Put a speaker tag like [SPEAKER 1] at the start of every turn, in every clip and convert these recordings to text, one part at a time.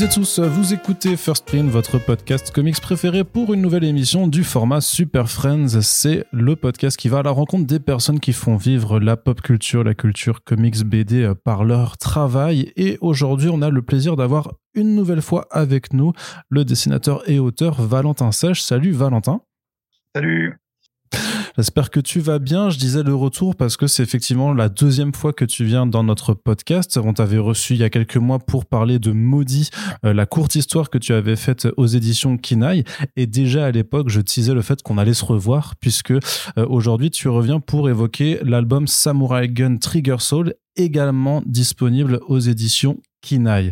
[SPEAKER 1] Et tous, vous écoutez First Print, votre podcast comics préféré pour une nouvelle émission du format Super Friends. C'est le podcast qui va à la rencontre des personnes qui font vivre la pop culture, la culture comics BD euh, par leur travail. Et aujourd'hui, on a le plaisir d'avoir une nouvelle fois avec nous le dessinateur et auteur Valentin Sèche. Salut Valentin.
[SPEAKER 2] Salut.
[SPEAKER 1] J'espère que tu vas bien. Je disais le retour parce que c'est effectivement la deuxième fois que tu viens dans notre podcast. On t'avait reçu il y a quelques mois pour parler de Maudit, euh, la courte histoire que tu avais faite aux éditions Kinaï. Et déjà à l'époque, je teasais le fait qu'on allait se revoir puisque euh, aujourd'hui tu reviens pour évoquer l'album Samurai Gun Trigger Soul également disponible aux éditions Kinaï.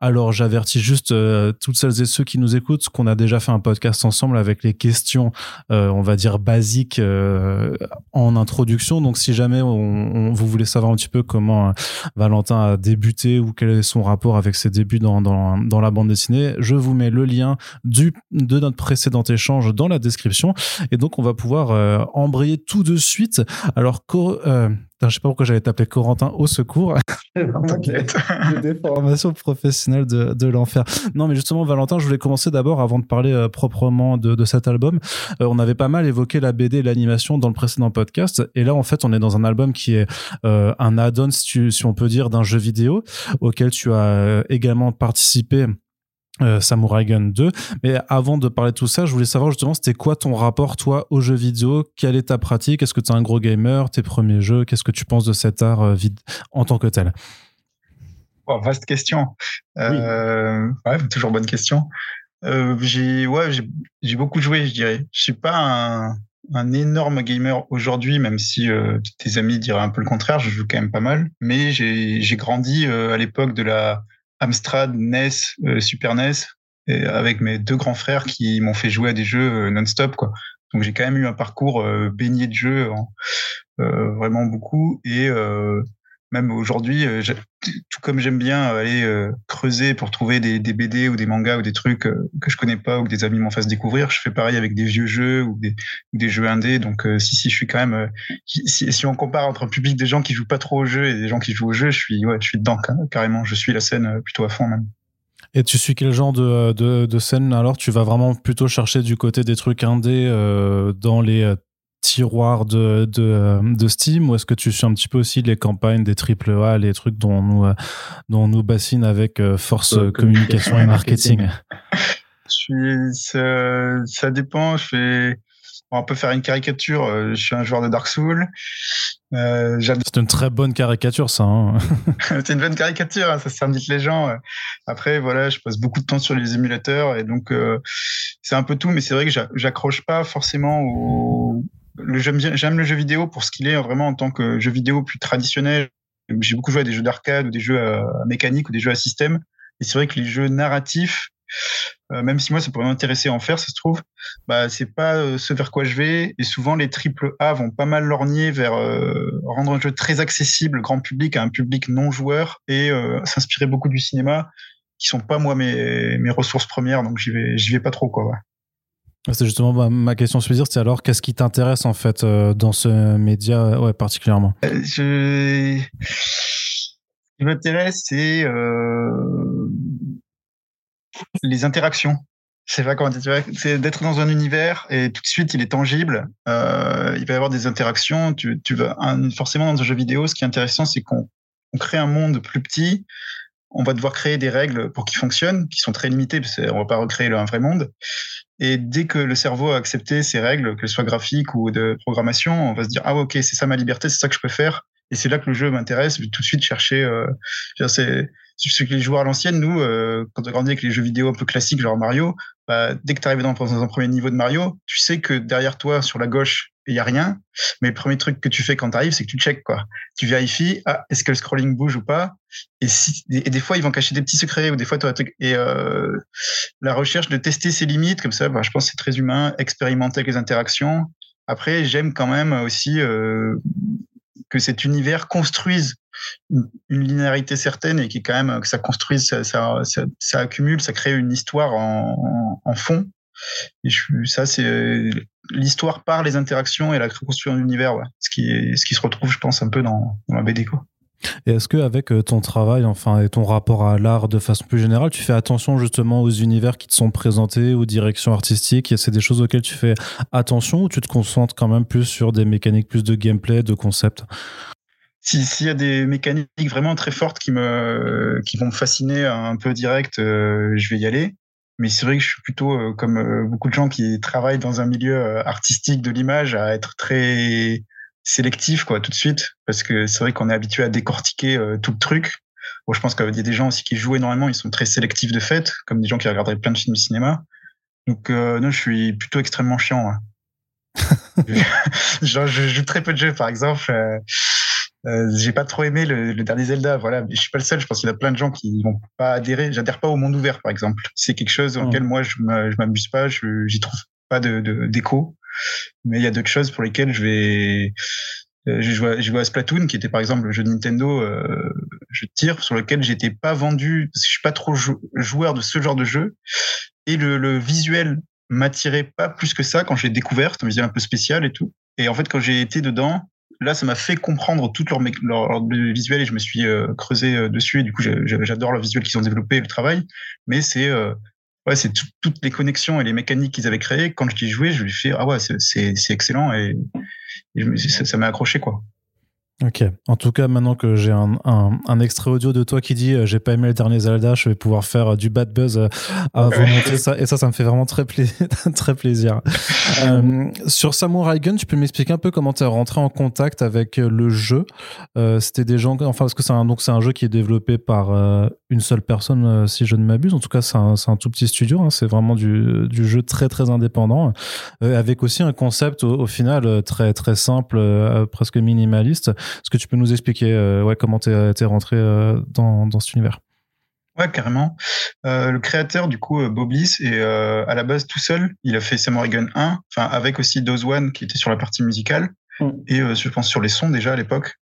[SPEAKER 1] Alors j'avertis juste euh, toutes celles et ceux qui nous écoutent qu'on a déjà fait un podcast ensemble avec les questions, euh, on va dire basiques euh, en introduction. Donc si jamais vous voulez savoir un petit peu comment Valentin a débuté ou quel est son rapport avec ses débuts dans, la bande dessinée, je vous mets le lien de notre précédent échange dans la description. Et donc on va pouvoir embrayer tout de suite. Alors je je sais pas pourquoi j'allais t'appeler Corentin au secours. des formations professionnelles de, de l'enfer. Non, mais justement, Valentin, je voulais commencer d'abord avant de parler euh, proprement de, de, cet album. Euh, on avait pas mal évoqué la BD et l'animation dans le précédent podcast. Et là, en fait, on est dans un album qui est euh, un add-on, si, si, on peut dire, d'un jeu vidéo auquel tu as également participé euh, Samurai Gun 2. Mais avant de parler de tout ça, je voulais savoir justement, c'était quoi ton rapport, toi, aux jeux vidéo? Quelle est ta pratique? Est-ce que tu es un gros gamer? Tes premiers jeux? Qu'est-ce que tu penses de cet art euh, vide en tant que tel?
[SPEAKER 2] Vaste question. Euh, ouais, toujours bonne question. j'ai ouais, j'ai beaucoup joué, je dirais. Je suis pas un, un énorme gamer aujourd'hui, même si tes amis diraient un peu le contraire. Je joue quand même pas mal. Mais j'ai grandi à l'époque de la Amstrad, NES, euh, Super NES, avec mes deux grands frères qui m'ont fait jouer à des jeux euh, non-stop, quoi. Donc j'ai quand même eu un parcours euh, baigné de jeux, vraiment beaucoup. Et même aujourd'hui, tout comme j'aime bien aller creuser pour trouver des, BD ou des mangas ou des trucs que je connais pas ou que des amis m'en fassent découvrir, je fais pareil avec des vieux jeux ou des, jeux indés. Donc si si, je suis quand même. si, on compare entre un public des gens qui jouent pas trop aux jeux et des gens qui jouent aux jeux, je suis ouais, je suis dedans carrément. Je suis la scène plutôt à fond même.
[SPEAKER 1] Et tu suis quel genre de, de, scène alors? Tu vas vraiment plutôt chercher du côté des trucs indés dans les tiroir de, de, euh, de Steam ou est-ce que tu suis un petit peu aussi les campagnes des triple A, les trucs dont on nous, euh, dont on nous bassine avec euh, force communication et marketing?
[SPEAKER 2] Je ça, ça, dépend. Je fais, on peut faire une caricature. Je suis un joueur de Dark Souls.
[SPEAKER 1] c'est une très bonne caricature, ça. Hein.
[SPEAKER 2] c'est une bonne caricature, hein, ça s'indique les gens. Après, voilà, je passe beaucoup de temps sur les émulateurs et donc c'est un peu tout, mais c'est vrai que j'accroche pas forcément au, j'aime le jeu vidéo pour ce qu'il est vraiment en tant que jeu vidéo plus traditionnel. J'ai beaucoup joué à des jeux d'arcade ou des jeux à, mécanique ou des jeux à système. Et c'est vrai que les jeux narratifs, euh, même si moi ça pourrait m'intéresser à en faire, ça se trouve, bah c'est pas euh, ce vers quoi je vais. Et souvent les triple A vont pas mal lorgner vers euh, rendre un jeu très accessible grand public à un public non joueur et s'inspirer beaucoup du cinéma, qui sont pas moi mes, mes ressources premières, donc j'y vais j'y vais pas trop quoi.
[SPEAKER 1] C'est justement ma, question dire, c'est alors qu'est-ce qui t'intéresse en fait euh, dans ce média ouais, particulièrement?
[SPEAKER 2] Euh. Ce qui m'intéresse, c'est euh... les interactions. C'est d'être dans un univers et tout de suite il est tangible. Euh, il va y avoir des interactions. Tu, vas forcément dans un jeu vidéo, ce qui est intéressant, c'est qu'on crée un monde plus petit on va devoir créer des règles pour qu'ils fonctionnent, qui sont très limitées, parce qu'on va pas recréer un vrai monde. Et dès que le cerveau a accepté ces règles, qu'elles soient graphiques ou de programmation, on va se dire ah ok c'est ça ma liberté, c'est ça que je peux faire. Et c'est là que le jeu m'intéresse. Tout de suite chercher. Euh, c'est ce que les joueurs à l'ancienne, nous, euh, quand on grandit avec les jeux vidéo un peu classiques, genre Mario, bah, dès que tu arrives dans, un premier niveau de Mario, tu sais que derrière toi, sur la gauche, il y a rien. Mais le premier truc que tu fais quand tu arrives, c'est que tu checkes quoi. Tu vérifies, ah, est-ce que le scrolling bouge ou pas? Et, si, et des fois, ils vont cacher des petits secrets ou des fois, tu truc. Et euh, la recherche de tester ses limites, comme ça, bah, je pense c'est très humain, expérimenter avec les interactions. Après, j'aime quand même aussi euh, que cet univers construise une, linéarité certaine et qui quand même que ça construise, ça, ça, ça, accumule, ça crée une histoire en, en, fond. Et je, ça, c'est l'histoire par les interactions et la construction de l'univers, ouais. ce qui est, ce qui se retrouve, je pense, un peu dans, dans la BD. Quoi.
[SPEAKER 1] Et est-ce que avec euh, ton travail, enfin, et ton rapport à l'art de façon plus générale, tu fais attention justement aux univers qui te sont présentés, aux directions artistiques? C'est des choses auxquelles tu fais attention ou tu te concentres quand même plus sur des mécaniques plus de gameplay, de concept?
[SPEAKER 2] S'il y a des mécaniques vraiment très fortes qui me qui vont me fasciner un peu direct, euh, je vais y aller. Mais c'est vrai que je suis plutôt euh, comme beaucoup de gens qui travaillent dans un milieu artistique de l'image à être très sélectif quoi tout de suite parce que c'est vrai qu'on est habitué à décortiquer euh, tout le truc. Bon, je pense qu'il y a des gens aussi qui jouent énormément, ils sont très sélectifs de fait, comme des gens qui regarderaient plein de films de cinéma. Donc euh, non, je suis plutôt extrêmement chiant. Genre, je joue très peu de jeux, par exemple. Euh, j'ai pas trop aimé le, le, dernier Zelda, voilà. Je suis pas le seul. Je pense qu'il y a plein de gens qui vont pas adhérer. J'adhère pas au monde ouvert, par exemple. C'est quelque chose auquel moi je m'amuse pas. Je j'y trouve pas de d'écho. Mais il y a d'autres choses pour lesquelles je vais. Euh, j'ai joué, joué, à Splatoon, qui était par exemple le jeu de Nintendo, euh, je tire, sur lequel j'étais pas vendu, parce que je suis pas trop joueur de ce genre de jeu. Et le, le visuel m'attirait pas plus que ça quand j'ai découvert, c'est un visuel un peu spécial et tout. Et en fait, quand j'ai été dedans, là, ça m'a fait comprendre tout leur, leur, leur, visuel et je me suis euh, creusé euh, dessus. Et du coup, j'adore le visuel qu'ils ont développé, le travail. Mais c'est euh, ouais, c'est toutes les connexions et les mécaniques qu'ils avaient créées. Quand je dis jouer, je lui fais ah ouais, c'est excellent et, et ça m'a accroché quoi.
[SPEAKER 1] Ok. En tout cas, maintenant que j'ai un, un, un, extrait audio de toi qui dit euh, j'ai pas aimé le dernier Zelda, je vais pouvoir faire euh, du bad buzz euh, à volonté. ça, et ça, ça me fait vraiment très, pla très plaisir. euh, sur Samurai Gun, tu peux m'expliquer un peu comment tu es rentré en contact avec le jeu? C'était des gens, enfin, parce que c'est un, donc c'est un jeu qui est développé par une seule personne, si je ne m'abuse. En tout cas, c'est un, un, tout petit studio. Hein. c'est vraiment du, du, jeu très très indépendant, avec aussi un concept au, au final très très simple, presque minimaliste. Est-ce que tu peux nous expliquer euh, ouais, comment tu es, es, rentré euh, dans, dans cet univers?
[SPEAKER 2] Ouais, carrément. Euh, le créateur, du coup, Bob Bliss, est euh, à la base tout seul. Il a fait Samurai Gun 1, enfin avec aussi Dose One qui était sur la partie musicale mm. et euh, je pense sur les sons déjà à l'époque.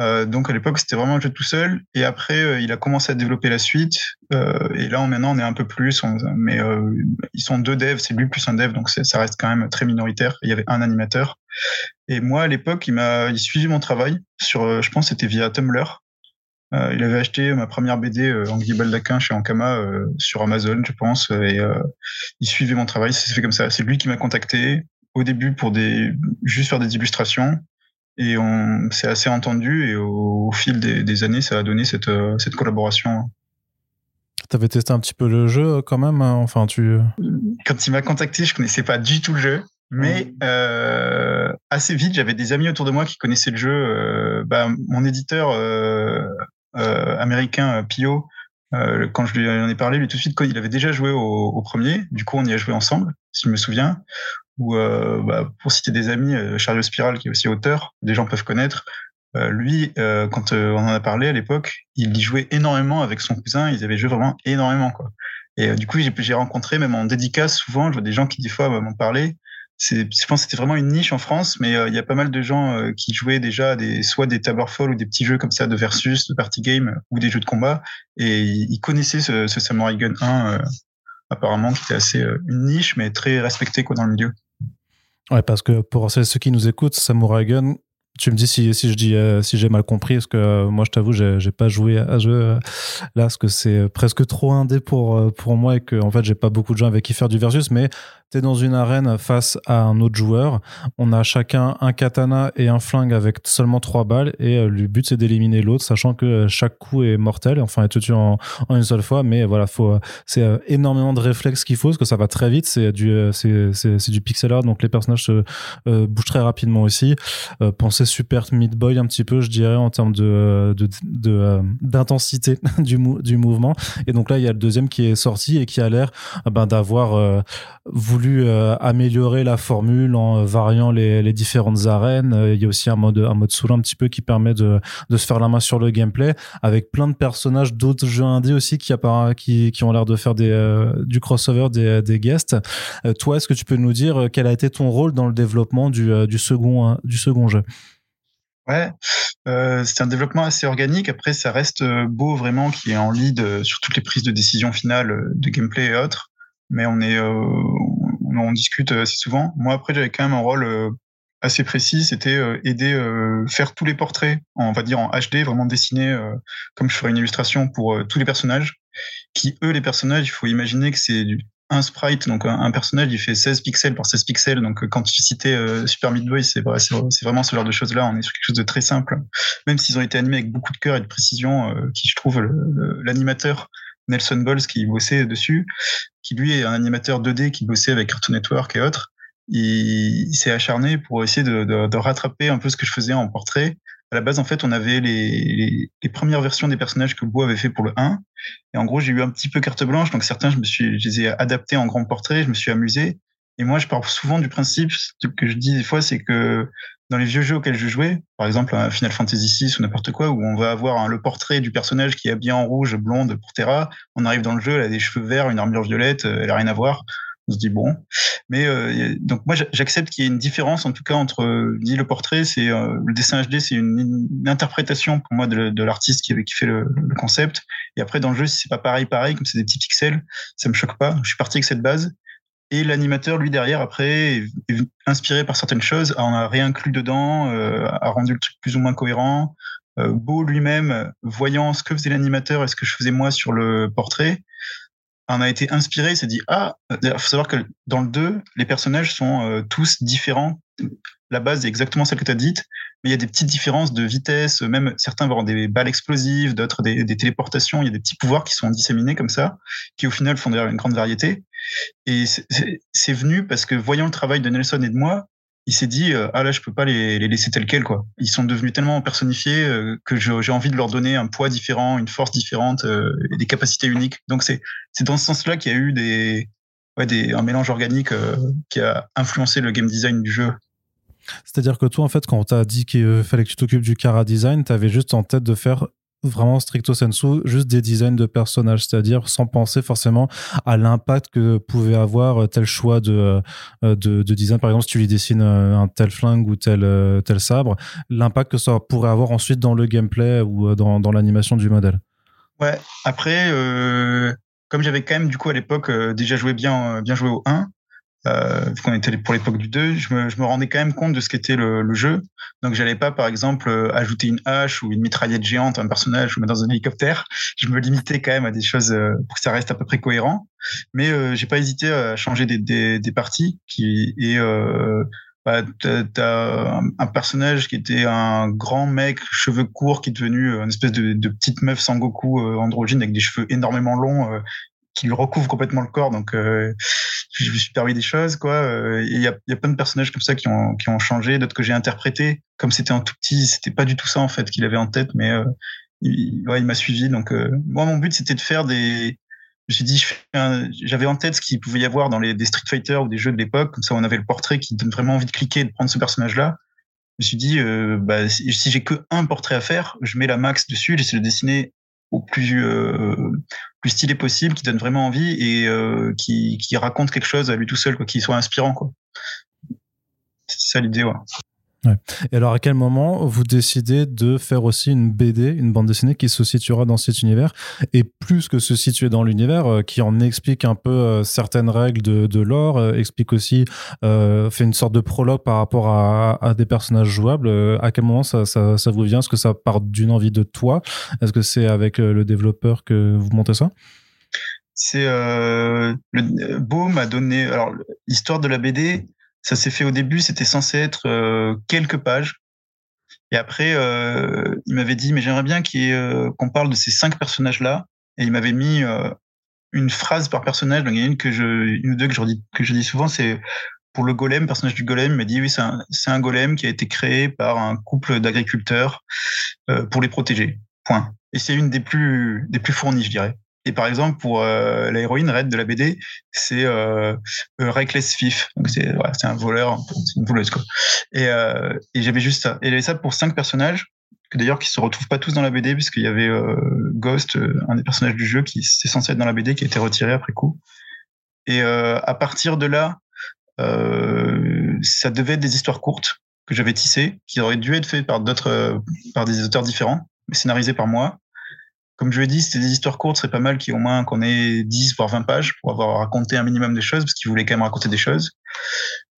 [SPEAKER 2] Euh, donc à l'époque c'était vraiment un jeu tout seul et après il a commencé à développer la suite et là maintenant on est un peu plus, on, mais ils sont deux devs, c'est lui plus un dev donc ça reste quand même très minoritaire. Il y avait un animateur et moi à l'époque il m'a il suivi mon travail sur, je pense c'était via Tumblr. Euh, il avait acheté ma première BD euh, Anguille Baldaquin chez Ankama euh, sur Amazon, je pense, et il suivait mon travail. C'est fait comme ça. C'est lui qui m'a contacté au début pour des juste faire des illustrations, et on s'est assez entendu. Et au, au fil des, des, années, ça a donné cette, cette collaboration.
[SPEAKER 1] T'avais testé un petit peu le jeu quand même, hein, enfin tu.
[SPEAKER 2] Quand il m'a contacté, je connaissais pas du tout le jeu. Mais euh, assez vite, j'avais des amis autour de moi qui connaissaient le jeu. Euh, bah, mon éditeur euh, euh, américain euh, Pio, euh, quand je lui en ai parlé, lui tout de suite, il avait déjà joué au, au, premier. Du coup, on y a joué ensemble, si je me souviens. Ou bah, pour citer des amis, Charles Spiral, qui est aussi auteur, des gens peuvent connaître. lui, quand on en a parlé à l'époque, il y jouait énormément avec son cousin. Ils avaient joué vraiment énormément. Et du coup, j'ai rencontré, même en dédicace, souvent, je vois des gens qui, des fois, m'ont parlé je pense que c'était vraiment une niche en France, mais euh, il y a pas mal de gens euh, qui jouaient déjà soit des Towerfall ou des petits jeux comme ça de versus, de party game ou des jeux de combat, et ils connaissaient ce, Samurai Gun 1 euh, apparemment qui était assez une niche, mais très respecté dans le milieu.
[SPEAKER 1] Ouais, parce que pour ceux qui nous écoutent, Samurai Gun, tu me dis si, si je dis euh, si j'ai mal compris parce que euh, moi je t'avoue j'ai pas joué à jeu euh, là parce que c'est presque trop indé pour pour moi et que en fait j'ai pas beaucoup de gens avec qui faire du versus mais tu es dans une arène face à un autre joueur. On a chacun un katana et un flingue avec seulement trois balles. Et le but c'est d'éliminer l'autre sachant que chaque coup est mortel. Enfin est te tue en, une seule fois. Mais voilà faut c'est énormément de réflexes qu'il faut parce que ça va très vite. C'est du c'est c'est du pixel art. Donc les personnages se bougent très rapidement aussi. Pensez super Meat Boy un petit peu, je dirais, en termes de, de, d'intensité du, du mouvement. Et donc là, il y a le deuxième qui est sorti et qui a l'air ben, d'avoir euh, euh, améliorer la formule en variant les, différentes arènes. Euh, il y a aussi un mode, un mode solo un petit peu qui permet de, de se faire la main sur le gameplay avec plein de personnages d'autres jeux indés aussi qui, qui, qui ont l'air de faire des, du crossover des, des guests. toi, est-ce que tu peux nous dire quel a été ton rôle dans le développement du, du, second, du second jeu?
[SPEAKER 2] Ouais, euh, c'est un développement assez organique. Après, ça reste euh, beau vraiment qui est en lead euh, sur toutes les prises de décision finales euh, de gameplay et autres. Mais on est, on, on, discute assez souvent. Moi, après, j'avais quand même un rôle assez précis, c'était aider faire tous les portraits, on va dire en HD, vraiment dessiner comme je ferais une illustration pour tous les personnages. Qui eux, les personnages, il faut imaginer que c'est un sprite, donc un, personnage, il fait 16 pixels par 16 pixels. Donc quand tu citais Super Meat Boy, c'est vraiment ce genre de choses-là. On est sur quelque chose de très simple, même s'ils ont été animés avec beaucoup de cœur et de précision, qui je trouve l'animateur Nelson Balls qui bossait dessus, qui lui est un animateur 2D qui bossait avec Cartoon Network et autres. Il, s'est acharné pour essayer de, rattraper un peu ce que je faisais en portrait. À la base, en fait, on avait les, premières versions des personnages que Beau avait fait pour le 1. Et en gros, j'ai eu un petit peu carte blanche. Donc certains, je me suis, je les ai adaptés en grand portrait. Je me suis amusé. Et moi, je pars souvent du principe, ce que je dis des fois, c'est que dans les vieux jeux auxquels je jouais, par exemple Final Fantasy VI ou n'importe quoi, où on va avoir le portrait du personnage qui est habillé en rouge, blonde pour Terra, on arrive dans le jeu, elle a des cheveux verts, une armure violette, euh, elle a rien à voir. On se dit bon, mais euh, donc moi j'accepte qu'il y ait une différence en tout cas entre euh, dit le portrait, c'est le dessin HD, c'est une, interprétation pour moi de, l'artiste qui, qui fait le, le, concept. Et après dans le jeu, si c'est pas pareil pareil, comme c'est des petits pixels, ça me choque pas. Je suis parti avec cette base. Et l'animateur, lui, derrière, après, est inspiré par certaines choses, en a réinclus dedans, euh, a rendu le truc plus ou moins cohérent. Euh, Beau lui-même, voyant ce que faisait l'animateur et ce que je faisais moi sur le portrait, en a été inspiré, s'est dit ah, il faut savoir que dans le 2, les personnages sont euh, tous différents. La base est exactement celle que tu as dite, mais il y a des petites différences de vitesse, même certains vont avoir des balles explosives, d'autres des, des, téléportations, il y a des petits pouvoirs qui sont disséminés comme ça, qui au final font d'ailleurs une grande variété. Et c'est venu parce que voyant le travail de Nelson et de moi, il s'est dit euh, ah là je peux pas les, laisser tels quels quoi. Ils sont devenus tellement personnifiés euh, que j'ai envie de leur donner un poids différent, une force différente euh, et des capacités uniques. Donc c'est c'est dans ce sens-là qu'il y a eu des un mélange organique qui a influencé le game design du jeu.
[SPEAKER 1] C'est-à-dire que toi, en fait, quand on t'a dit qu'il fallait que tu t'occupes du Cara Design, tu avais juste en tête de faire vraiment stricto sensu, juste des designs de personnages, c'est-à-dire sans penser forcément à l'impact que pouvait avoir tel choix de, euh, de, de, design. Par exemple, si tu lui dessines euh, un tel flingue ou tel, euh, tel sabre, l'impact que ça pourrait avoir ensuite dans le gameplay ou dans, dans l'animation du modèle.
[SPEAKER 2] Ouais, après, euh, comme j'avais quand même du coup à l'époque déjà joué bien, bien joué au 1, euh, vu qu'on était pour l'époque du 2, je me, rendais quand même compte de ce qu'était le, jeu. Donc, j'allais pas, par exemple, euh, ajouter une hache ou une mitraillette géante à un personnage ou mettre dans un hélicoptère. Je me limitais quand même à des choses euh, pour que ça reste à peu près cohérent. Mais euh, j'ai pas hésité à changer des, des, des parties qui et euh, bah, t'as un personnage qui était un grand mec, cheveux courts, qui est devenu une espèce de, de petite meuf sans Goku androgyne avec des cheveux énormément longs qui lui recouvre complètement le corps. Donc, euh, je me suis permis des choses, quoi. Euh, il y, a, y a plein de personnages comme ça qui ont, qui ont changé, d'autres que j'ai interprétés. Comme c'était un tout petit, c'était pas du tout ça en fait qu'il avait en tête, mais euh, il, ouais, il m'a suivi. Donc, euh, moi, mon but c'était de faire des. Je me suis dit, j'avais en tête ce qu'il pouvait y avoir dans les des Street Fighter ou des jeux de l'époque. Comme ça, on avait le portrait qui donne vraiment envie de cliquer et de prendre ce personnage-là. Je me suis dit, euh, bah, si, j'ai que un portrait à faire, je mets la max dessus, j'essaie de dessiner au plus euh, plus stylé possible, qui donne vraiment envie et euh, qui, qui raconte quelque chose à lui tout seul, quoi, qui soit inspirant, quoi. C'est ça l'idée, ouais.
[SPEAKER 1] Et alors, à quel moment vous décidez de faire aussi une BD, une bande dessinée qui se situera dans cet univers? Et plus que se situer dans l'univers, euh, qui en explique un peu euh, certaines règles de, de lore, euh, explique aussi, fait une sorte de prologue par rapport à, des personnages jouables. à quel moment ça, ça, ça vous vient? Est-ce que ça part d'une envie de toi? Est-ce que c'est avec le développeur que vous montez ça?
[SPEAKER 2] C'est le Beau m'a donné. Alors, l'histoire de la BD ça s'est fait au début, c'était censé être euh, quelques pages. Et après, euh, il m'avait dit, mais j'aimerais bien euh, qu'on parle de ces cinq personnages-là. Et il m'avait mis une phrase par personnage. Donc il y en a une que je, une ou deux que je dis, que je dis souvent, c'est pour le golem, personnage du golem, il m'a dit oui, c'est un, un golem qui a été créé par un couple d'agriculteurs pour les protéger. Point. Et c'est une des plus des plus fournies, je dirais. Et par exemple, pour euh, l'héroïne Red de la BD, c'est euh, Reckless Thief. Donc c'est ouais, un voleur, c'est une voleuse quoi. Et, euh, et j'avais juste ça. Et avait ça pour cinq personnages que d'ailleurs qui se retrouvent pas tous dans la BD puisqu'il y avait euh, Ghost, euh, un des personnages du jeu qui était censé être dans la BD qui a été retiré après coup. Et euh, à partir de là, ça devait être des histoires courtes que j'avais tissées, qui auraient dû être faites par d'autres, par des auteurs différents, mais scénarisées par moi comme je l'ai dit, c'était des histoires courtes, ce serait pas mal qu'il au moins qu'on ait 10 voire 20 pages pour avoir raconté un minimum des choses, parce qu'il voulait quand même raconter des choses.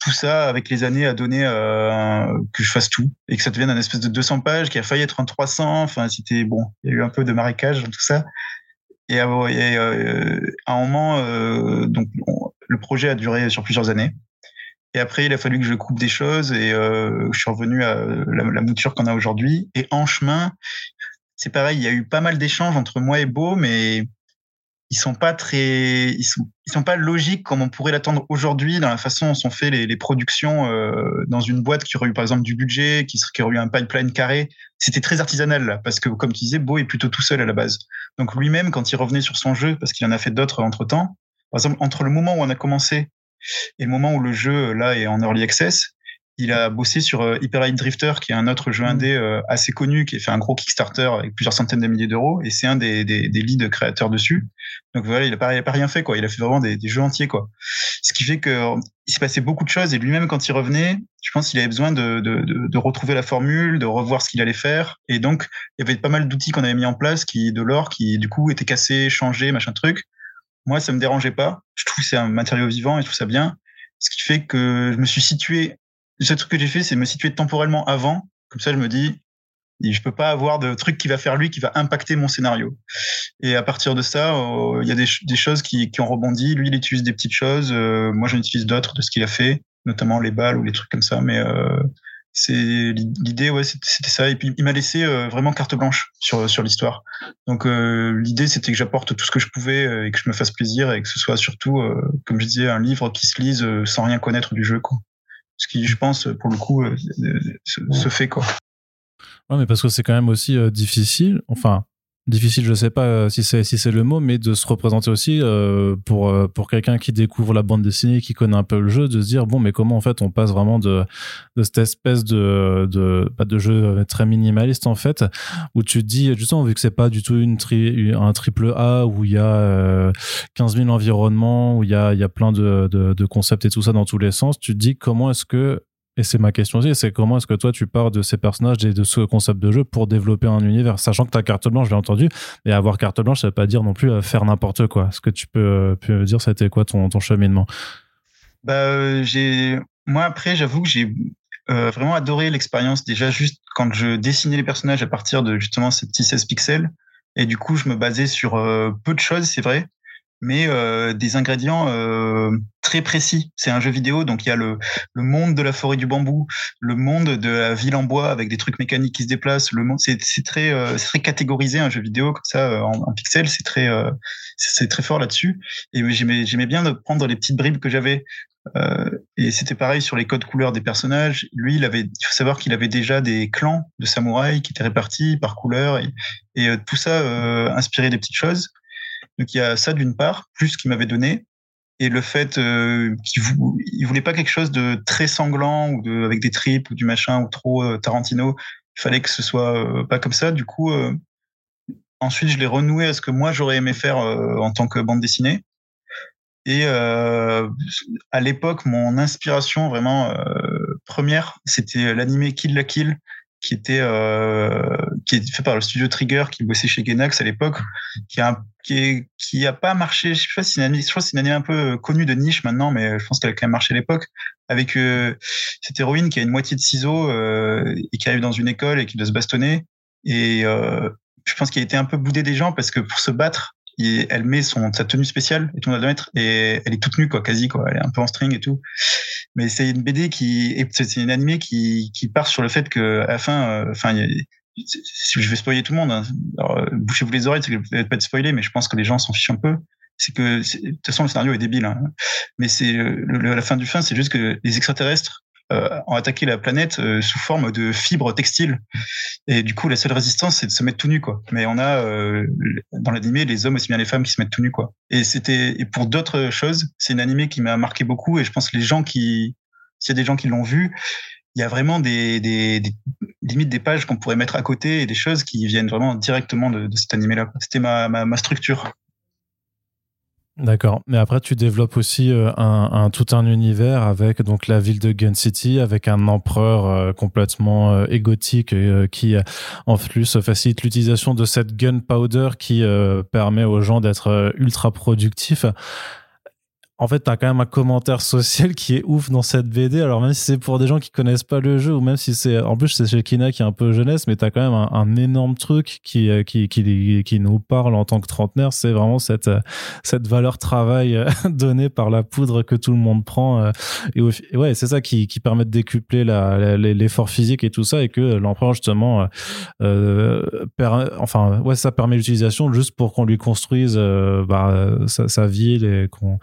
[SPEAKER 2] Tout ça, avec les années, a donné euh, que je fasse tout et que ça devienne un espèce de 200 pages qui a failli être un 300. Enfin, c'était bon, il y a eu un peu de marécage tout ça. Et, à, euh, un moment, euh, donc le projet a duré sur plusieurs années. Et après, il a fallu que je coupe des choses et euh, je suis revenu à la mouture qu'on a aujourd'hui. Et en chemin, c'est pareil, il y a eu pas mal d'échanges entre moi et Beau, mais ils sont pas très, ils sont, pas logiques comme on pourrait l'attendre aujourd'hui dans la façon dont sont fait les, les productions euh, dans une boîte qui aurait eu par exemple du budget, qui, qui aurait eu un pipeline carré. C'était très artisanal là, parce que comme tu disais, Beau est plutôt tout seul à la base. Donc lui-même, quand il revenait sur son jeu, parce qu'il en a fait d'autres entre temps, par exemple entre le moment où on a commencé et le moment où le jeu là est en early access, il a bossé sur euh, Hyper Light Drifter, qui est un autre jeu mm. indé euh, assez connu, qui a fait un gros Kickstarter avec plusieurs centaines de milliers d'euros, et c'est un des, des, des leads créateurs dessus. Donc voilà, il a pas, pas rien fait, quoi. Il a fait vraiment des, des jeux entiers, quoi. Ce qui fait que il s'est passé beaucoup de choses, et lui-même, quand il revenait, je pense qu'il avait besoin de, de, de, de, retrouver la formule, de revoir ce qu'il allait faire, et donc il y avait pas mal d'outils qu'on avait mis en place, qui de l'or, qui du coup étaient cassés, changés, machin truc. Moi, ça me dérangeait pas. Je trouve que c'est un matériau vivant et je trouve ça bien. Ce qui fait que je me suis situé le seul truc que j'ai fait, c'est me situer temporellement avant. Comme ça, je me dis, je peux pas avoir de truc qui va faire lui, qui va impacter mon scénario. Et à partir de ça, euh, il y a des, choses qui, qui, ont rebondi. Lui, il utilise des petites choses. Euh, moi, j'en utilise d'autres de ce qu'il a fait, notamment les balles ou les trucs comme ça. Mais euh, c'est l'idée, ouais, c'était ça. Et puis, il m'a laissé euh, vraiment carte blanche sur sur l'histoire. Donc, l'idée, c'était que j'apporte tout ce que je pouvais et que je me fasse plaisir et que ce soit surtout, comme je disais, un livre qui se lise sans rien connaître du jeu, quoi ce qui, je pense, pour le coup, euh, se, fait quoi.
[SPEAKER 1] Ouais, mais parce que c'est quand même aussi euh, difficile. Enfin, difficile, je sais pas euh, si c'est si c'est le mot, mais de se représenter aussi euh, pour euh, pour quelqu'un qui découvre la bande dessinée, qui connaît un peu le jeu, de se dire bon, mais comment en fait on passe vraiment de de cette espèce de de pas de jeu très minimaliste en fait, où tu dis justement vu que c'est pas du tout une tri, un triple A où il y a 15 000 environnements, où il y a il y a plein de, de de concepts et tout ça dans tous les sens, tu te dis comment est-ce que et c'est ma question aussi, c'est comment est-ce que toi tu pars de ces personnages et de ce concept de jeu pour développer un univers, sachant que ta carte blanche, j'ai entendu, et avoir carte blanche, ça veut pas dire non plus euh, faire n'importe quoi. Est-ce que tu peux, euh, peux me dire, c'était quoi ton, ton cheminement?
[SPEAKER 2] Bah, euh, moi après, j'avoue que j'ai vraiment adoré l'expérience déjà juste quand je dessinais les personnages à partir de justement ces petits 16 pixels, et du coup je me basais sur peu de choses, c'est vrai, mais des ingrédients très précis. C'est un jeu vidéo, donc il y a le, monde de la forêt du bambou, le monde de la ville en bois avec des trucs mécaniques qui se déplacent. Le monde, c'est très, euh, très catégorisé un jeu vidéo comme ça euh, en, en pixels. C'est très, euh, c'est très fort là-dessus. Et j'aimais, bien de prendre les petites bribes que j'avais. Et c'était pareil sur les codes couleurs des personnages. Lui, il avait, il faut savoir qu'il avait déjà des clans de samouraïs qui étaient répartis par couleur et, tout ça euh, inspirait des petites choses. Donc il y a ça d'une part, plus ce qu'il m'avait donné, et le fait euh, qu'il il voulait pas quelque chose de très sanglant ou avec des tripes ou du machin ou trop euh, Tarantino. Il fallait que ce soit euh, pas comme ça. Du coup, ensuite je l'ai renoué à ce que moi j'aurais aimé faire en tant que bande dessinée. Et à l'époque, mon inspiration vraiment première, c'était l'animé Kill la Kill qui était euh, qui est fait par le studio Trigger qui bossait chez Gainax à l'époque qui a qui qui a pas marché. Je sais pas si c'est une année je crois c'est une année un peu connue de niche maintenant mais je pense qu'elle a quand même marché à l'époque avec euh, cette héroïne qui a une moitié de ciseaux euh, et qui arrive dans une école et qui doit se bastonner. Et euh, je pense qu'il a été un peu boudé des gens parce que pour se battre et elle met son sa tenue spéciale et tout le monde mettre et elle est toute nue quoi quasi quoi. Elle est un peu en string et tout. Mais c'est une BD qui c'est une animée qui qui part sur le fait que à la fin euh, enfin si je vais spoiler tout le monde hein, euh, bouchez-vous les oreilles c'est que vous n'êtes pas de spoiler mais je pense que les gens s'en fichent un peu. C'est que de toute façon le scénario est débile hein, mais c'est la fin du fin c'est juste que les extraterrestres euh, ont attaqué la planète euh, sous forme de fibres textiles. Et du coup, la seule résistance, c'est de se mettre tout nu, quoi. Mais on a euh, dans l'animé les hommes aussi bien les femmes qui se mettent tout nu, quoi. Et c'était et pour d'autres choses, c'est une animé qui m'a marqué beaucoup. Et je pense que les gens qui, s'il y a des gens qui l'ont vu, il y a vraiment des, des, des limite des pages qu'on pourrait mettre à côté et des choses qui viennent vraiment directement de, de cet animé-là. C'était ma, ma structure.
[SPEAKER 1] D'accord. Mais après, tu développes aussi euh, un, tout un univers avec donc la ville de Gun City, avec un empereur euh, complètement euh, égotique qui, en plus, facilite l'utilisation de cette gunpowder qui permet aux gens d'être ultra productifs en fait, tu as quand même un commentaire social qui est ouf dans cette BD. Alors, même si c'est pour des gens qui connaissent pas le jeu, ou même si c'est. En plus, c'est chez Kina qui est un peu jeunesse, mais tu as quand même un, énorme truc qui, euh, qui, qui, qui, nous parle en tant que trentenaire. C'est vraiment cette, euh, cette valeur travail euh, donnée par la poudre que tout le monde prend. Et, ouais, c'est ça qui, qui permet de décupler l'effort physique et tout ça, et que l'empereur, justement, euh, enfin, ouais, ça permet l'utilisation juste pour qu'on lui construise bah, sa, sa ville et qu'on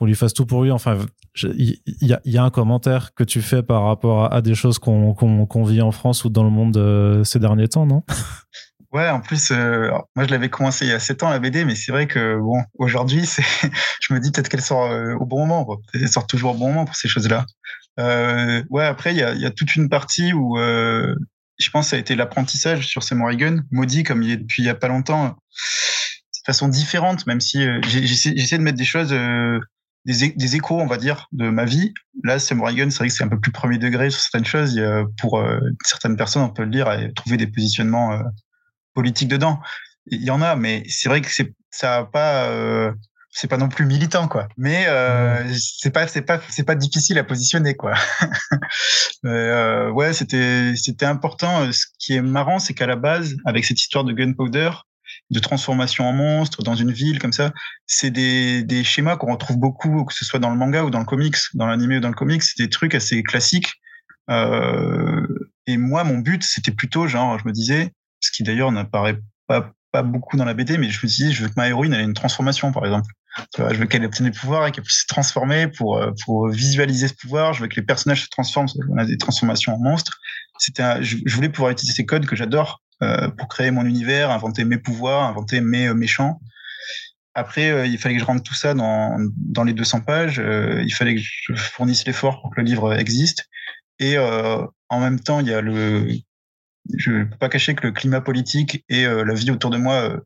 [SPEAKER 1] qu'on lui fasse tout pour lui. Enfin, il y, a un commentaire que tu fais par rapport à, des choses qu'on vit en France ou dans le monde euh, ces derniers temps, non?
[SPEAKER 2] Ouais, en plus, euh, moi je l'avais commencé il y a 7 ans la BD, mais c'est vrai que bon, aujourd'hui, je me dis peut-être qu'elle sort euh, au bon moment. Elle sort toujours au bon moment pour ces choses-là. ouais, après, il y a, toute une partie où je pense que ça a été l'apprentissage sur ces Morrigan, maudit comme il est depuis il y a pas longtemps, de façon différente, même si j'essaie de mettre des choses des, échos, on va dire, de ma vie. Là, c'est Morrigan, c'est vrai que c'est un peu plus premier degré sur certaines choses. pour euh, certaines personnes, on peut le dire, et trouver des positionnements euh, politiques dedans. Il y en a, mais c'est vrai que c'est ça a pas euh, c'est pas non plus militant quoi mais c'est pas c'est pas c'est pas difficile à positionner quoi ouais c'était c'était important ce qui est marrant c'est qu'à la base avec cette histoire de gunpowder de transformation en monstre dans une ville comme ça. C'est des, des schémas qu'on retrouve beaucoup, que ce soit dans le manga ou dans le comics, dans l'anime ou dans le comics. C'est des trucs assez classiques. Euh, et moi, mon but, c'était plutôt genre, je me disais, ce qui d'ailleurs n'apparaît pas, pas beaucoup dans la BD, mais je me disais, je veux que ma héroïne ait une transformation, par exemple. je veux qu'elle obtienne des pouvoirs et qu'elle puisse se transformer pour, euh, pour visualiser ce pouvoir. Je veux que les personnages se transforment. On a des transformations en monstres. C'était, je, voulais pouvoir utiliser ces codes que j'adore pour créer mon univers, inventer mes pouvoirs, inventer mes euh, méchants. Après, euh, il fallait que je rentre tout ça dans, dans les 200 pages. il fallait que je fournisse l'effort pour que le livre existe. Et en même temps, il y a le. Je ne peux pas cacher que le climat politique et la vie autour de moi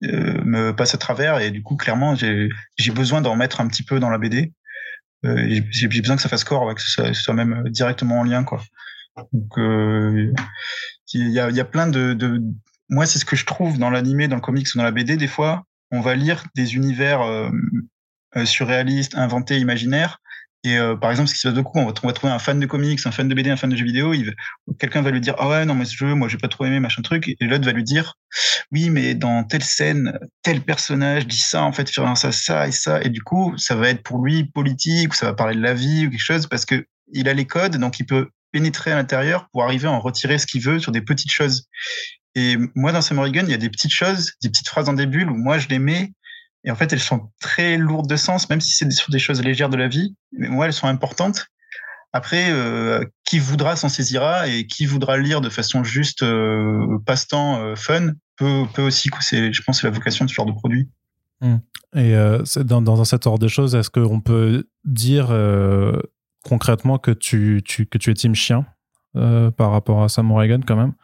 [SPEAKER 2] me passent à travers. Et du coup, clairement, j'ai besoin d'en mettre un petit peu dans la BD. j'ai besoin que ça fasse corps, que ce soit, même directement en lien, quoi. Donc, il y a, plein de, de... Moi, c'est ce que je trouve dans l'animé, dans le comics ou dans la BD. Des fois, on va lire des univers euh, euh, surréalistes, inventés, imaginaires. Et euh, par exemple, ce qui se passe on va, on va, trouver un fan de comics, un fan de BD, un fan de jeux vidéo. Quelqu'un va lui dire, ah ouais, non, mais ce jeu, moi, j'ai pas trop aimé, machin truc. Et l'autre va lui dire, oui, mais dans telle scène, tel personnage dit ça, en fait, faire ça, ça et ça. Et du coup, ça va être pour lui politique, ou ça va parler de la vie ou quelque chose, parce que il a les codes, donc il peut pénétrer à l'intérieur pour arriver à en retirer ce qu'il veut sur des petites choses. Et moi, dans Sam Gun, il y a des petites choses, des petites phrases en début où moi, je les mets. Et en fait, elles sont très lourdes de sens, même si c'est sur des choses légères de la vie. Mais moi, elles sont importantes. Après, euh, qui voudra s'en saisira et qui voudra lire de façon juste euh, passe-temps, euh, fun, peut, peut aussi. C'est, je pense, c'est la vocation de ce genre de produit.
[SPEAKER 1] Mmh. Et dans, dans cet ordre de choses, est-ce qu'on peut dire concrètement que tu, tu, que tu es team chien euh, par rapport à Samurai Gun quand même?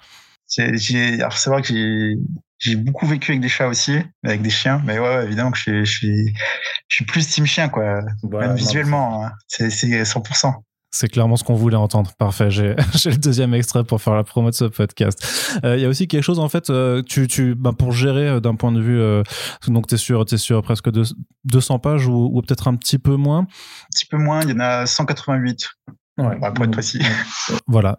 [SPEAKER 2] Alors c'est vrai que j'ai, j'ai beaucoup vécu avec des chats aussi, avec des chiens, mais ouais, évidemment que je suis, je suis, je suis plus team chien, quoi. même visuellement, hein. c'est 100%.
[SPEAKER 1] C'est clairement ce qu'on voulait entendre. Parfait. J'ai le deuxième extrait pour faire la promo de ce podcast. Euh, il y a aussi quelque chose, en fait, euh, tu, tu, bah, pour gérer euh, d'un point de vue, donc tu es sur, es sur presque 200 pages ou, ou peut-être un petit peu moins? Un
[SPEAKER 2] petit peu moins, il y en a 188. Ouais. Bah, pour être précis.
[SPEAKER 1] Voilà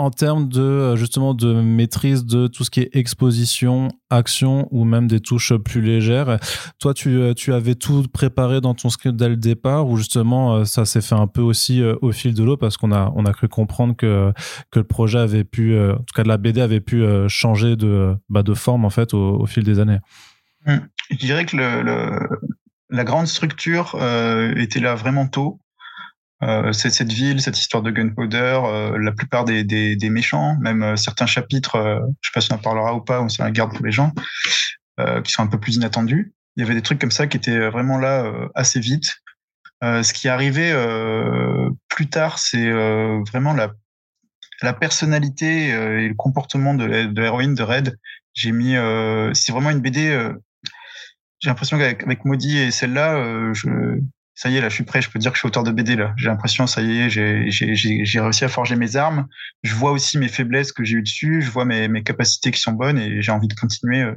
[SPEAKER 1] en termes de euh, justement de maîtrise de tout ce qui est exposition, action ou même des touches plus légères. Toi, tu, euh, tu avais tout préparé dans ton script dès le départ ou justement euh, ça s'est fait un peu aussi au fil de l'eau parce qu'on a, on a cru comprendre que, que le projet avait pu, en tout cas la BD avait pu changer de, bah, de forme en fait au, fil des années?
[SPEAKER 2] Mmh. Je dirais que la grande structure était là vraiment tôt. Euh, cette ville, cette histoire de gunpowder, euh, la plupart des, des, des méchants, même euh, certains chapitres, euh, je sais pas si on en parlera ou pas, c'est un garde pour les gens, qui sont un peu plus inattendus. Il y avait des trucs comme ça qui étaient vraiment là assez vite. ce qui est arrivé plus tard, c'est vraiment la, la personnalité et le comportement de l'héroïne de Red. J'ai mis, c'est vraiment une BD j'ai l'impression qu'avec Maudit et celle-là, ça y est, là, je suis prêt, je peux dire que je suis auteur de BD, là. J'ai l'impression, ça y est, j'ai réussi à forger mes armes. Je vois aussi mes faiblesses que j'ai eues dessus, je vois mes, mes capacités qui sont bonnes et j'ai envie de continuer.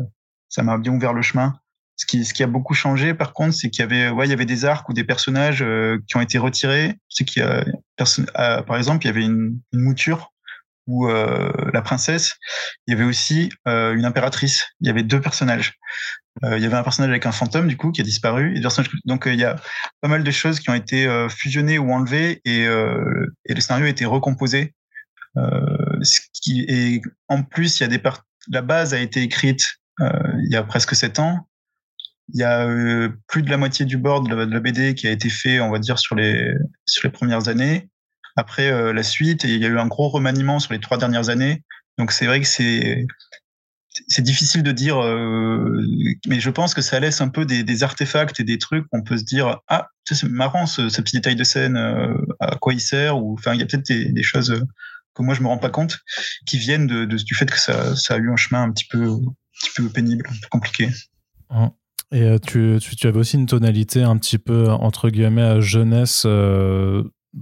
[SPEAKER 2] Ça m'a bien ouvert le chemin. Ce qui, ce qui a beaucoup changé, par contre, c'est qu'il y avait, ouais, il y avait des arcs ou des personnages qui ont été retirés. Y a, par exemple, il y avait une, une mouture ou euh, la princesse, il y avait aussi euh, une impératrice. Il y avait deux personnages. Euh, il y avait un personnage avec un fantôme du coup qui a disparu. Donc il y a pas mal de choses qui ont été fusionnées ou enlevées et, et le scénario a été recomposé. Ce qui, et en plus, il y a des la base a été écrite il y a presque sept ans. Il y a plus de la moitié du board de la, de la, BD qui a été fait, on va dire, sur les sur les premières années après euh, la suite. Il y a eu un gros remaniement sur les trois dernières années. Donc c'est vrai que c'est c'est difficile de dire, euh, mais je pense que ça laisse un peu des, artefacts et des trucs qu'on peut se dire ah c'est marrant ce, petit détail de scène, euh, à quoi il sert ou enfin il y a peut-être des, choses que moi je me rends pas compte qui viennent de, du fait que ça, ça a eu un chemin un petit peu un petit peu pénible, un peu compliqué.
[SPEAKER 1] Mmh. Et tu, tu, tu, avais aussi une tonalité un petit peu entre guillemets jeunesse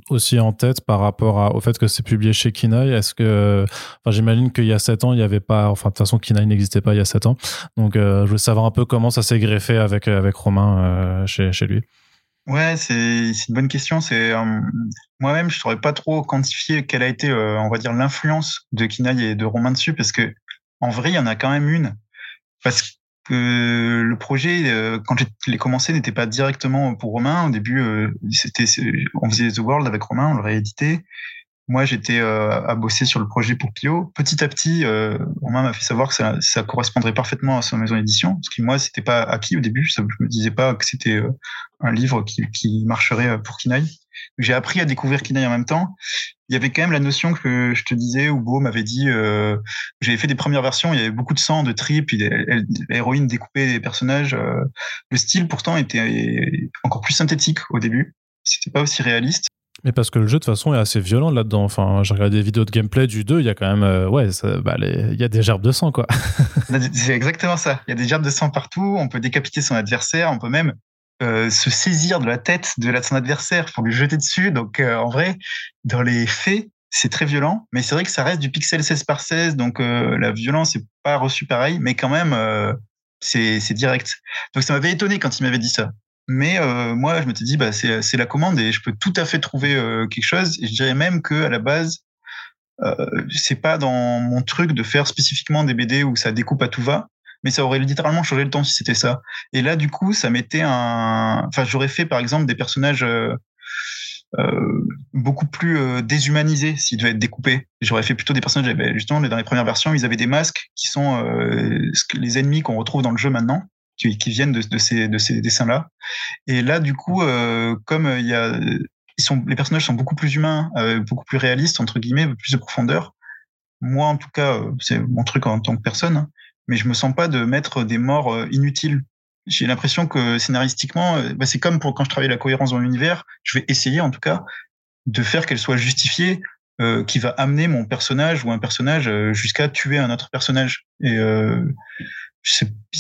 [SPEAKER 1] aussi en tête par rapport au fait que c'est publié chez Kinaï Est-ce que, enfin, j'imagine qu'il y a 7 ans, il n'y avait pas, enfin, de toute façon, Kinaï n'existait pas il y a 7 ans. Donc, euh, je veux savoir un peu comment ça s'est greffé avec, avec Romain euh, chez, chez lui.
[SPEAKER 2] Ouais, c'est une bonne question. C'est euh, moi-même, je saurais pas trop quantifier quelle a été, on va dire, l'influence de Kinaï et de Romain dessus, parce que en vrai, il y en a quand même une. Parce le projet, euh, quand je l'ai commencé, n'était pas directement pour Romain. Au début, euh, on faisait The World avec Romain, on le réédité. Moi, j'étais euh, à bosser sur le projet pour Pio. Petit à petit, Romain m'a fait savoir que ça, correspondrait parfaitement à sa maison d'édition. Parce que moi, c'était pas acquis au début. Je me disais pas que c'était un livre qui, qui marcherait pour Kinaï. J'ai appris à découvrir Kinaï en même temps. Il y avait quand même la notion que je te disais, où Beau m'avait dit, euh, j'avais fait des premières versions, il y avait beaucoup de sang, de tripes, l'héroïne découpait les personnages. Euh, le style pourtant était encore plus synthétique au début. C'était pas aussi réaliste.
[SPEAKER 1] Mais parce que le jeu de toute façon est assez violent là-dedans. Enfin, j'ai regardé des vidéos de gameplay du 2, il y a quand même, euh, ouais, bah, il y a des gerbes de sang quoi.
[SPEAKER 2] C'est exactement ça. Il y a des gerbes de sang partout. On peut décapiter son adversaire. On peut même euh, se saisir de la tête de son adversaire pour lui jeter dessus. Donc, euh, en vrai, dans les faits, c'est très violent, mais c'est vrai que ça reste du pixel 16 par 16, donc euh, la violence n'est pas reçue pareil, mais quand même, c'est direct. Donc, ça m'avait étonné quand il m'avait dit ça. Mais moi, je me suis dit, bah, c'est la commande et je peux tout à fait trouver quelque chose. Et je dirais même que à la base, c'est pas dans mon truc de faire spécifiquement des BD où ça découpe à tout va mais ça aurait littéralement changé le temps si c'était ça. Et là, du coup, ça mettait un. Enfin, j'aurais fait par exemple des personnages euh, euh, beaucoup plus euh, déshumanisés s'ils devaient être découpés. J'aurais fait plutôt des personnages. Justement, dans les premières versions, ils avaient des masques qui sont les ennemis qu'on retrouve dans le jeu maintenant. Qui, viennent de, ces, de ces dessins-là. Et là, du coup, comme il y a, ils sont, les personnages sont beaucoup plus humains, beaucoup plus réalistes entre guillemets, plus de profondeur. Moi, en tout cas, c'est mon truc en tant que personne. Mais je me sens pas de mettre des morts euh, inutiles. J'ai l'impression que scénaristiquement, euh, bah c'est comme pour quand je travaille la cohérence dans l'univers, je vais essayer en tout cas de faire qu'elle soit justifiée, euh, qui va amener mon personnage ou un personnage euh, jusqu'à tuer un autre personnage. Et euh,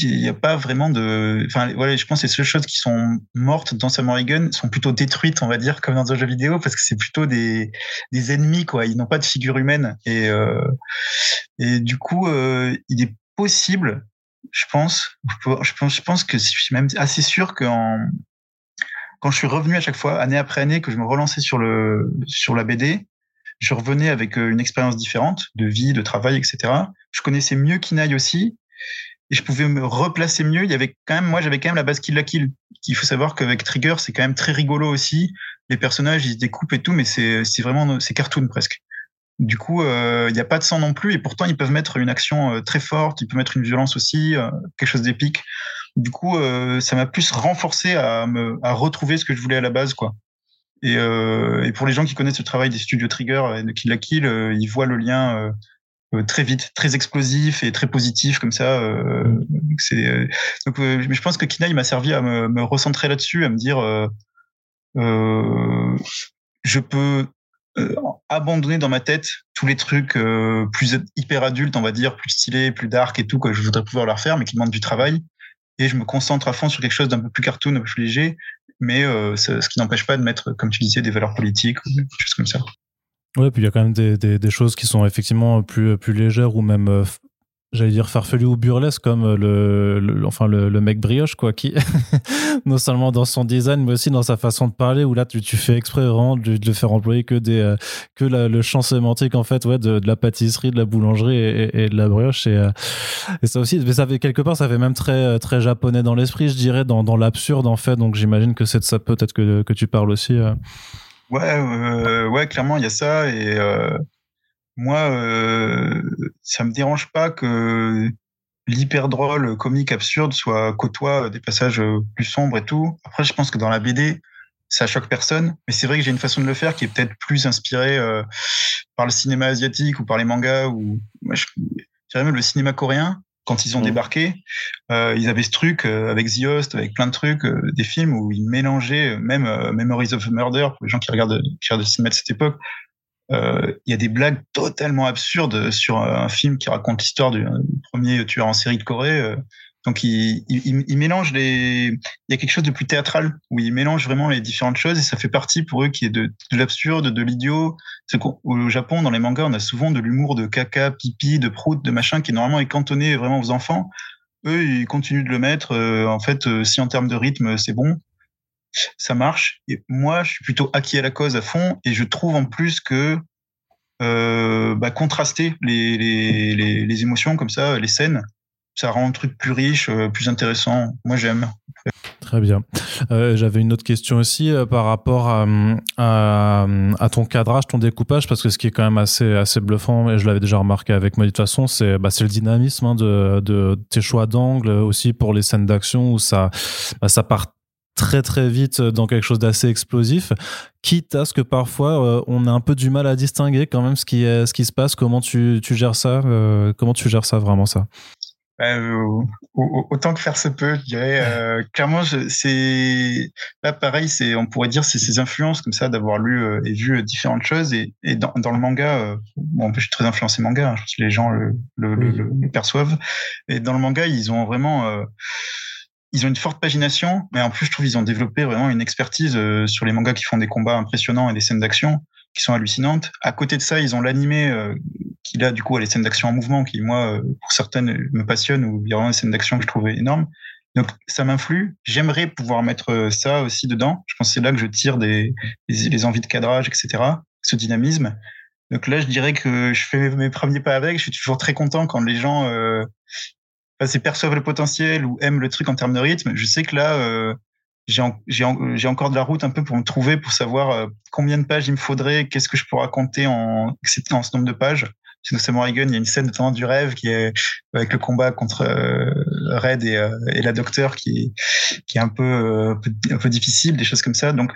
[SPEAKER 2] il n'y a pas vraiment de, enfin voilà, je pense que les seules choses qui sont mortes dans Samurai Gun sont plutôt détruites, on va dire, comme dans un jeu vidéo, parce que c'est plutôt des des ennemis quoi. Ils n'ont pas de figure humaine et euh, et du coup, euh, il est possible, je pense, je pense, que je suis même assez sûr que quand je suis revenu à chaque fois, année après année, que je me relançais sur le sur la BD, je revenais avec euh, une expérience différente de vie, de travail, etc. Je connaissais mieux Kinaï aussi, et je pouvais me replacer mieux. Il y avait quand même, moi, j'avais quand même la base Kill la Kill. Il faut savoir qu'avec Trigger, c'est quand même très rigolo aussi. Les personnages, ils se découpent et tout, mais c'est vraiment c'est cartoon presque. Du coup, euh, il n'y a pas de sang non plus, et pourtant ils peuvent mettre une action euh, très forte, ils peuvent mettre une violence aussi, euh, quelque chose d'épique. Du coup, ça m'a plus renforcé à, me, à retrouver ce que je voulais à la base, quoi. Et, et pour les gens qui connaissent le travail des studios Trigger et de Kill la Kill, ils voient le lien très vite, très explosif et très positif comme ça. c'est donc, je pense que Kinaï m'a servi à me, me recentrer là-dessus, à me dire, je peux euh, abandonner dans ma tête tous les trucs euh, plus hyper adultes, on va dire, plus stylés, plus dark et tout, que je voudrais pouvoir leur faire, mais qui demandent du travail. et je me concentre à fond sur quelque chose d'un peu plus cartoon, un peu plus léger, mais ce qui n'empêche pas de mettre, comme tu disais, des valeurs politiques ou des choses comme ça.
[SPEAKER 1] Ouais, puis il y a quand même des, des, des, choses qui sont effectivement plus, plus légères ou même j'allais dire farfelu ou burlesque comme euh, le, enfin le, le, mec brioche quoi qui non seulement dans son design mais aussi dans sa façon de parler où là tu, tu fais exprès vraiment de, de, faire employer que des euh, que la, le champ sémantique en fait ouais de, de, la pâtisserie de la boulangerie et, et, de la brioche. Et, euh, et, ça aussi mais ça fait quelque part ça fait même très très japonais dans l'esprit je dirais dans, dans l'absurde en fait. Donc j'imagine que c'est de ça peut-être que, que tu parles aussi
[SPEAKER 2] ouais ouais clairement il y a ça. Et moi, euh, ça me dérange pas que l'hyper drôle, comique, absurde soit côtoie des passages plus sombres et tout. Après, je pense que dans la BD, ça choque personne, mais c'est vrai que j'ai une façon de le faire qui est peut-être plus inspirée euh, par le cinéma asiatique ou par les mangas ou moi, je dirais même le cinéma coréen. Quand ils ont mmh. débarqué, euh, ils avaient ce truc euh, avec The Host, avec plein de trucs, euh, des films où ils mélangeaient, même Memories of Murder pour les gens qui regardent, qui regardent le cinéma de cette époque, euh, il y a des blagues totalement absurdes sur un film qui raconte l'histoire du, premier tueur en série de Corée. Euh. Donc il, mélange les. Il y a quelque chose de plus théâtral où il mélange vraiment les différentes choses et ça fait partie pour eux qui est de, de l'absurde, de l'idiot. Au Japon, dans les mangas, on a souvent de l'humour de caca, pipi, de prout, de machin qui normalement est cantonné vraiment aux enfants. Eux, ils continuent de le mettre. Euh, en fait, si en termes de rythme, c'est bon, ça marche. Et moi, je suis plutôt acquis à la cause à fond et je trouve en plus que euh, bah, contraster les, les, les, émotions comme ça, les scènes, ça rend le truc plus riche, euh, plus intéressant. Moi, j'aime.
[SPEAKER 1] Très bien. Euh, J'avais une autre question aussi par rapport à, ton cadrage, ton découpage, parce que ce qui est quand même assez, assez bluffant, et je l'avais déjà remarqué avec moi de toute façon, c'est bah, le dynamisme hein, de, de, tes choix d'angle aussi pour les scènes d'action où ça, bah, ça part très très vite dans quelque chose d'assez explosif, quitte à ce que parfois euh, on a un peu du mal à distinguer quand même ce qui, est, ce qui se passe, comment tu, tu gères ça, euh, comment tu gères ça vraiment ça?
[SPEAKER 2] Euh, autant que faire se peut, je dirais. clairement, c'est là pareil, c'est on pourrait dire c'est ces influences comme ça d'avoir lu et vu différentes choses et, et dans, dans, le manga, bon, je suis très influencé manga, hein, je pense que les gens le, le, le, le, perçoivent. Et dans le manga, ils ont vraiment ils ont une forte pagination, mais en plus, je trouve qu'ils ont développé vraiment une expertise euh, sur les mangas qui font des combats impressionnants et des scènes d'action qui sont hallucinantes. À côté de ça, ils ont l'animé euh, qui là, du coup, a les scènes d'action en mouvement qui, moi, euh, pour certaines, me passionnent ou il vraiment des scènes d'action que je trouvais énormes. Donc, ça m'influe. J'aimerais pouvoir mettre ça aussi dedans. Je pense que c'est là que je tire des, les envies de cadrage, etc., ce dynamisme. Donc là, je dirais que je fais mes premiers pas avec. Je suis toujours très content quand les gens c'est perçoivent le potentiel ou aiment le truc en termes de rythme. Je sais que là, euh, j'ai encore de la route un peu pour me trouver, pour savoir euh, combien de pages il me faudrait, qu'est-ce que je peux raconter en, ce nombre de pages. Chez Samurai Gun, il y a une scène notamment du rêve qui est avec le combat contre euh, Red et, la docteur qui, est un peu difficile, des choses comme ça. Donc,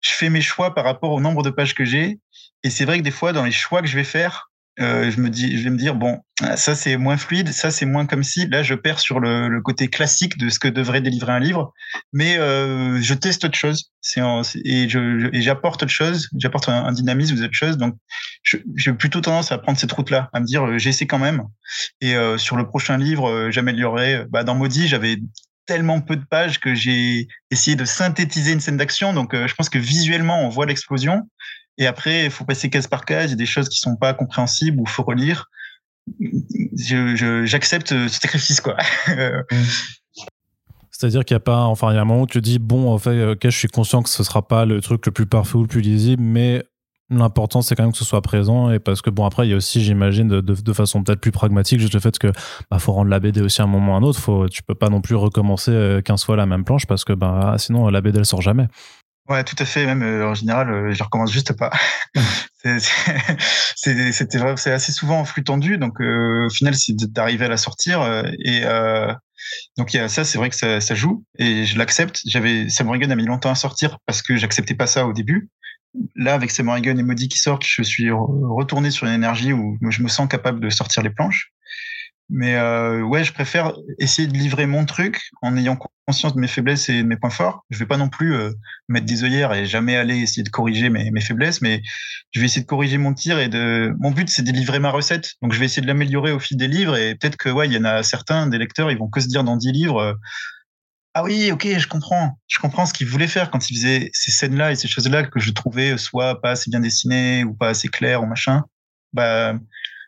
[SPEAKER 2] je fais mes choix par rapport au nombre de pages que j'ai. Et c'est vrai que des fois, dans les choix que je vais faire, euh, je me dis, je vais me dire bon, ça c'est moins fluide, ça c'est moins comme si. Là, je perds sur le, le, côté classique de ce que devrait délivrer un livre, mais euh, je teste autre chose. C'est et j'apporte autre chose, j'apporte un, dynamisme ou autre chose. Donc, j'ai plutôt tendance à prendre cette route-là, à me dire euh, j'essaie quand même. Et euh, sur le prochain livre, euh, j'améliorerai. Bah, dans Maudit, j'avais tellement peu de pages que j'ai essayé de synthétiser une scène d'action. Donc, je pense que visuellement, on voit l'explosion. Et après, il faut passer case par case. Il y a des choses qui sont pas compréhensibles ou faut relire. J'accepte je, ce sacrifice, quoi.
[SPEAKER 1] C'est-à-dire qu'il n'y a pas, enfin, il y a un moment où tu te dis, bon, en fait, ok, je suis conscient que ce sera pas le truc le plus parfait ou le plus lisible, mais l'important c'est quand même que ce soit présent et parce que bon après il y a aussi j'imagine de, de, de, façon peut-être plus pragmatique juste le fait que bah faut rendre la BD aussi à un moment ou à un autre faut tu peux pas non plus recommencer 15 euh, fois la même planche parce que bah sinon la BD elle sort jamais
[SPEAKER 2] Ouais, tout à fait. Même euh, en général, euh, je recommence juste pas. C'était vrai, c'est assez souvent en flux tendu, donc euh, au final, c'est d'arriver à la sortir. et donc il y a ça, c'est vrai que ça, ça, joue et je l'accepte. J'avais Gun a mis longtemps à sortir parce que j'acceptais pas ça au début. Là, avec Gun et Modi qui sortent, je suis retourné sur une énergie où je me sens capable de sortir les planches. Mais euh, ouais, je préfère essayer de livrer mon truc en ayant conscience de mes faiblesses et de mes points forts. Je vais pas non plus euh, mettre des œillères et jamais aller essayer de corriger mes, mes, faiblesses, mais je vais essayer de corriger mon tir et de. Mon but, c'est de livrer ma recette. Donc, je vais essayer de l'améliorer au fil des livres et peut-être que ouais, il y en a certains des lecteurs, ils vont que se dire dans 10 livres. Euh, ah oui, ok, je comprends. Je comprends ce qu'il voulait faire quand il faisait ces scènes-là et ces choses-là que je trouvais soit pas assez bien dessinées ou pas assez claires ou machin. Bah,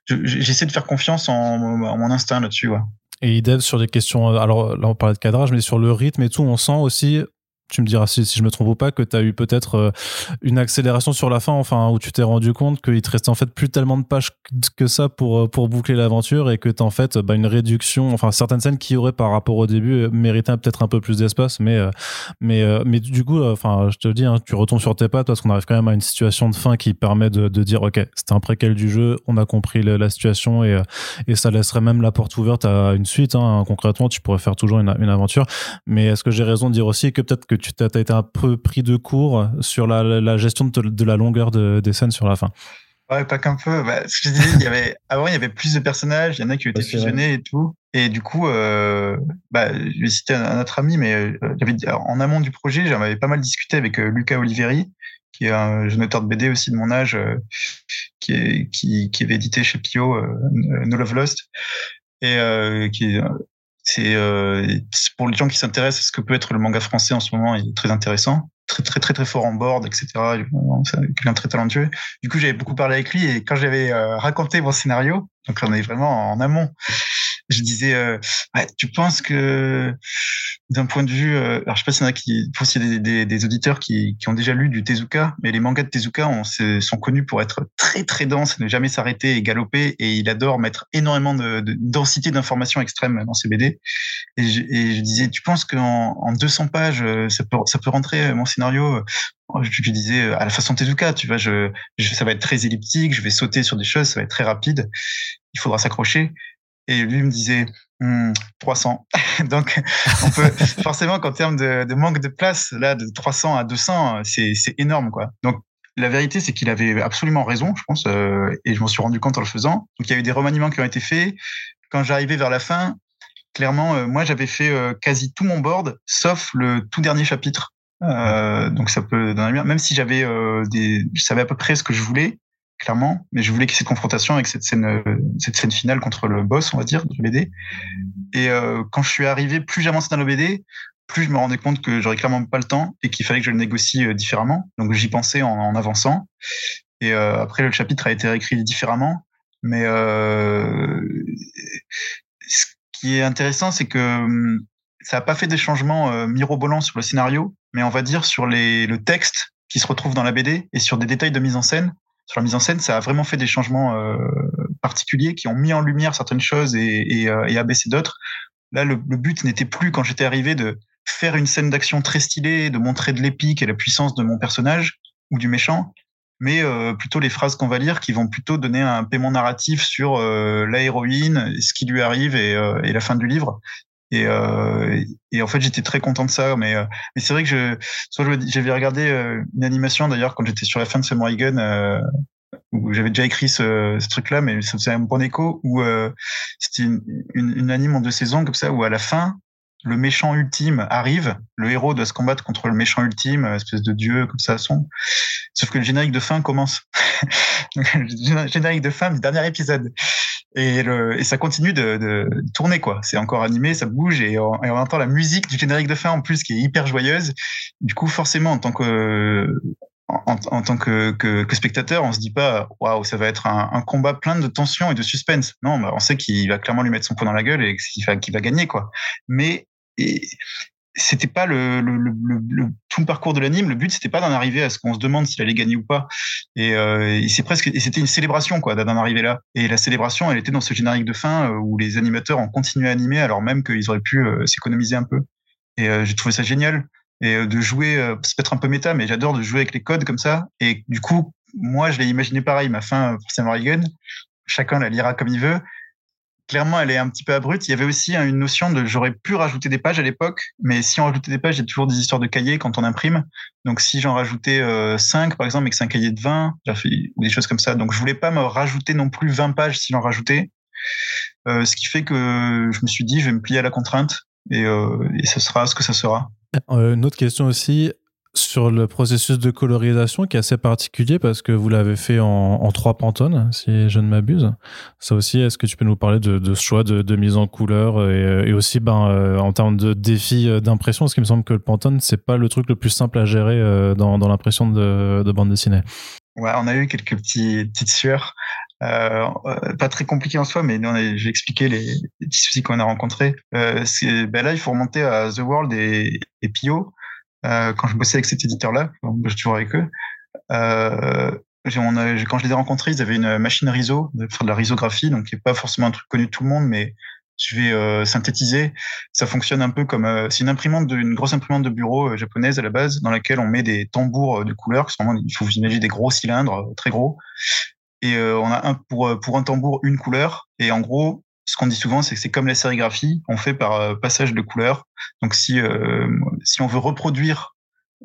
[SPEAKER 2] j'essaie de faire confiance en, mon instinct là-dessus. Ouais.
[SPEAKER 1] Et idem sur des questions. Euh, alors là, on parlait de cadrage, mais sur le rythme et tout, on sent aussi tu me diras si, je me trompe ou pas, que tu as eu peut-être euh, une accélération sur la fin, enfin, où tu t'es rendu compte qu'il te restait en fait plus tellement de pages que ça pour, euh, pour boucler l'aventure et que tu en fait bah, une réduction, enfin, certaines scènes qui auraient par rapport au début euh, méritaient peut-être un peu plus d'espace, mais, mais, mais du coup, enfin, je te le dis, hein, tu retombes sur tes pattes parce qu'on arrive quand même à une situation de fin qui permet de, dire, OK, c'était un préquel du jeu, on a compris la situation et, et ça laisserait même la porte ouverte à une suite. Hein, concrètement, tu pourrais faire toujours une, une aventure. Mais est-ce que j'ai raison de dire aussi que peut-être que tu t'as été un peu pris de court sur la, gestion de, la longueur des scènes sur la fin.
[SPEAKER 2] Ouais, pas qu'un peu. Bah, je disais, il y avait, avant, il y avait plus de personnages, il y en a qui ont été fusionnés et tout. Et du coup, euh, bah, je vais citer un, autre ami, mais euh, en amont du projet, j'en avais pas mal discuté avec euh, Lucas Oliveri, qui est un jeune auteur de BD aussi de mon âge, qui, est, qui, qui avait édité chez Pio No Love Lost, et qui c'est euh, pour les gens qui s'intéressent à ce que peut être le manga français en ce moment, il est très intéressant, très très très très fort en board, etc. C'est quelqu'un très talentueux. Du coup, j'avais beaucoup parlé avec lui et quand j'avais euh, raconté mon scénario, donc on est vraiment en amont, je disais, euh, tu penses que d'un point de vue, euh, alors je sais pas s'il y en a qui, des, auditeurs qui, ont déjà lu du Tezuka, mais les mangas de Tezuka on, sont connus pour être très très denses, ne jamais s'arrêter et galoper, et il adore mettre énormément de, de densité d'informations extrêmes dans ses BD. Et je, disais, tu penses qu'en en 200 pages, euh, ça peut, rentrer mon scénario? Je, je disais à la façon Tezuka, tu vois, ça va être très elliptique, je vais sauter sur des choses, ça va être très rapide, il faudra s'accrocher. Et lui me disait 300. Hmm, Donc, on peut forcément qu'en termes de, de, manque de place, là, de 300 à 200, c'est énorme, quoi. Donc, la vérité, c'est qu'il avait absolument raison, je pense, euh, et je m'en suis rendu compte en le faisant. Donc, il y a eu des remaniements qui ont été faits. Quand j'arrivais vers la fin, clairement, euh, moi, j'avais fait euh, quasi tout mon board, sauf le tout dernier chapitre. donc, ça peut, même si j'avais des, je savais à peu près ce que je voulais, clairement, mais je voulais qu'il y ait cette confrontation avec cette scène, euh, finale contre le boss, on va dire, de l'OBD. Et euh, quand je suis arrivé, plus j'avançais dans l'OBD, plus je me rendais compte que j'aurais clairement pas le temps et qu'il fallait que je le négocie euh, différemment. Donc j'y pensais en, avançant. Et après, le chapitre a été réécrit différemment. Mais ce qui est intéressant, c'est que hum, ça n'a pas fait des changements mirobolants sur le scénario, mais on va dire sur le texte qui se retrouve dans la BD et sur des détails de mise en scène sur la mise en scène, ça a vraiment fait des changements euh, particuliers qui ont mis en lumière certaines choses et, euh, abaissé d'autres. Là, le, but n'était plus, quand j'étais arrivé, de faire une scène d'action très stylée, de montrer de l'épique et la puissance de mon personnage ou du méchant, mais euh, plutôt les phrases qu'on va lire qui vont plutôt donner un paiement narratif sur la héroïne, ce qui lui arrive et, la fin du livre. Et, euh, et en fait, j'étais très content de ça. Mais, euh, mais c'est vrai que je, soit j'avais regardé euh, une animation d'ailleurs quand j'étais sur la fin de Samurai Gun, euh, où j'avais déjà écrit ce, ce truc-là, mais ça faisait un bon écho, où euh, c'était une, une, une, anime en deux saisons comme ça, où à la fin, le méchant ultime arrive, le héros doit se combattre contre le méchant ultime, espèce de dieu comme ça son. Sauf que le générique de fin commence. le générique de fin du dernier épisode et, le, et ça continue de, de tourner quoi. C'est encore animé, ça bouge et on, entend la musique du générique de fin en plus qui est hyper joyeuse. Du coup, forcément, en tant que en, tant que, que, que, spectateur, on se dit pas waouh, ça va être un, combat plein de tension et de suspense. Non, bah, on sait qu'il va clairement lui mettre son poing dans la gueule et qu'il va, qu'il va gagner quoi. Mais c'était pas le, le, le, le, tout le parcours de l'anime. Le but, c'était pas d'en arriver à ce qu'on se demande s'il allait gagner ou pas. Et, euh, c'est presque, et c'était une célébration quoi d'en arriver là. Et la célébration, elle était dans ce générique de fin euh, où les animateurs ont continué à animer alors même qu'ils auraient pu euh, s'économiser un peu. Et euh, j'ai trouvé ça génial. Et de jouer, c'est peut-être un peu méta, mais j'adore de jouer avec les codes comme ça. Et du coup, moi, je l'ai imaginé pareil. Ma fin pour Samurai Gun, chacun la lira comme il veut clairement, elle est un petit peu abrupte. Il y avait aussi une notion de j'aurais pu rajouter des pages à l'époque, mais si on rajoutait des pages, il y a toujours des histoires de cahiers quand on imprime. Donc si j'en rajoutais euh, 5, par exemple, et que c'est un cahier de 20, ou des choses comme ça. Donc je voulais pas me rajouter non plus 20 pages si j'en rajoutais. Euh, ce qui fait que je me suis dit, je vais me plier à la contrainte et, euh, et ce sera ce que ça sera.
[SPEAKER 1] Euh, une autre question aussi, sur le processus de colorisation qui est assez particulier parce que vous l'avez fait en, trois pantones, si je ne m'abuse. Ça aussi, est-ce que tu peux nous parler de, ce choix de, mise en couleur et, aussi ben, euh, en termes de défi euh, d'impression Parce qu'il me semble que le pantone, c'est pas le truc le plus simple à gérer euh, dans, l'impression de, bande dessinée.
[SPEAKER 2] Ouais, on a eu quelques petits, petites sueurs. pas très compliqué en soi, mais j'ai expliqué les, petits soucis qu'on a rencontrés. ben là, il faut remonter à The World et Pio. Euh, quand je bossais avec cet éditeur-là, je suis toujours avec eux, euh, quand je les ai rencontrés, ils avaient une machine de faire de la risographie, donc qui n'est pas forcément un truc connu de tout le monde, mais je vais euh, synthétiser. Ça fonctionne un peu comme c'est une imprimante, une grosse imprimante de bureau japonaise à la base, dans laquelle on met des tambours de couleurs. Vraiment, il faut vous imaginer des gros cylindres très gros. Et on a un pour pour un tambour une couleur. Et en gros, ce qu'on dit souvent, c'est que c'est comme la sérigraphie, on fait par euh, passage de couleurs. Donc si euh, si on veut reproduire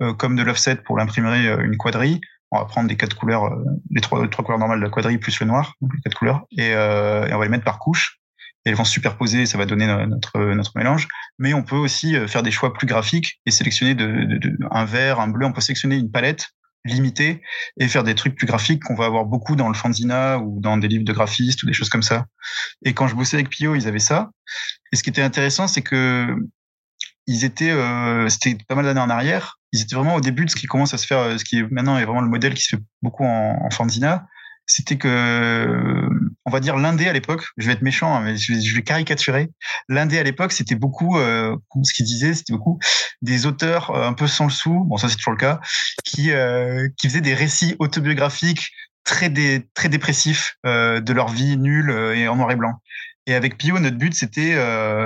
[SPEAKER 2] euh, comme de l'offset pour l'imprimerie une quadrille, on va prendre les quatre couleurs, les trois, trois couleurs normales de la quadrille plus le noir, donc les quatre couleurs, et, on va les mettre par couche. Et elles vont se superposer, ça va donner notre notre mélange. Mais on peut aussi faire des choix plus graphiques et sélectionner de, de un vert, un bleu. On peut sélectionner une palette limiter et faire des trucs plus graphiques qu'on va avoir beaucoup dans le fanzina ou dans des livres de graphistes ou des choses comme ça. Et quand je bossais avec Pio, ils avaient ça. Et ce qui était intéressant, c'est que ils étaient, euh, c'était pas mal d'années en arrière. Ils étaient vraiment au début de ce qui commence à se faire, ce qui est maintenant est vraiment le modèle qui se fait beaucoup en, en fanzina c'était que, on va dire l'indé à l'époque, je vais être méchant, hein, mais je vais, caricaturer. L'indé à l'époque, c'était beaucoup, euh, ce qu'il disait, c'était beaucoup des auteurs euh, un peu sans le sou, bon ça c'est toujours le cas, qui euh, qui faisaient des récits autobiographiques très dé, très dépressifs de leur vie nulle et en noir et blanc. Et avec Pio, notre but, c'était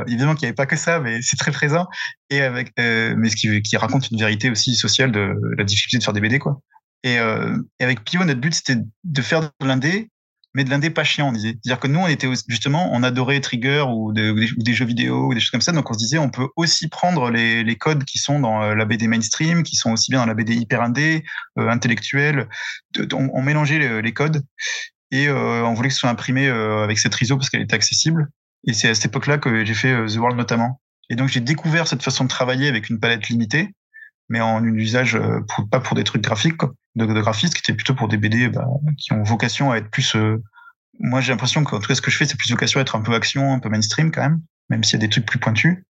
[SPEAKER 2] évidemment qu'il n'y avait pas que ça, mais c'est très présent. Et avec, mais ce qui, qui, raconte une vérité aussi sociale de la difficulté de faire des BD, quoi. Euh, et, avec Pio, notre but, c'était de faire de l'indé, mais de l'indé pas chiant, on disait. C'est-à-dire que nous, on était justement, on adorait Trigger ou, des, jeux vidéo ou des choses comme ça. Donc, on se disait, on peut aussi prendre les, codes qui sont dans euh, la BD mainstream, qui sont aussi bien dans la BD hyper indé, euh, intellectuelle. On, mélangeait les, codes et on voulait que ce soit imprimé avec cette ISO parce qu'elle était accessible. Et c'est à cette époque-là que j'ai fait The World notamment. Et donc, j'ai découvert cette façon de travailler avec une palette limitée mais en un usage pas pour des trucs graphiques de, de graphistes qui étaient plutôt pour des BD bah, qui ont vocation à être plus. Euh, moi, j'ai l'impression qu'en tout cas, ce que je fais, c'est plus vocation à être un peu action, un peu mainstream quand même, même s'il y a des trucs plus pointus.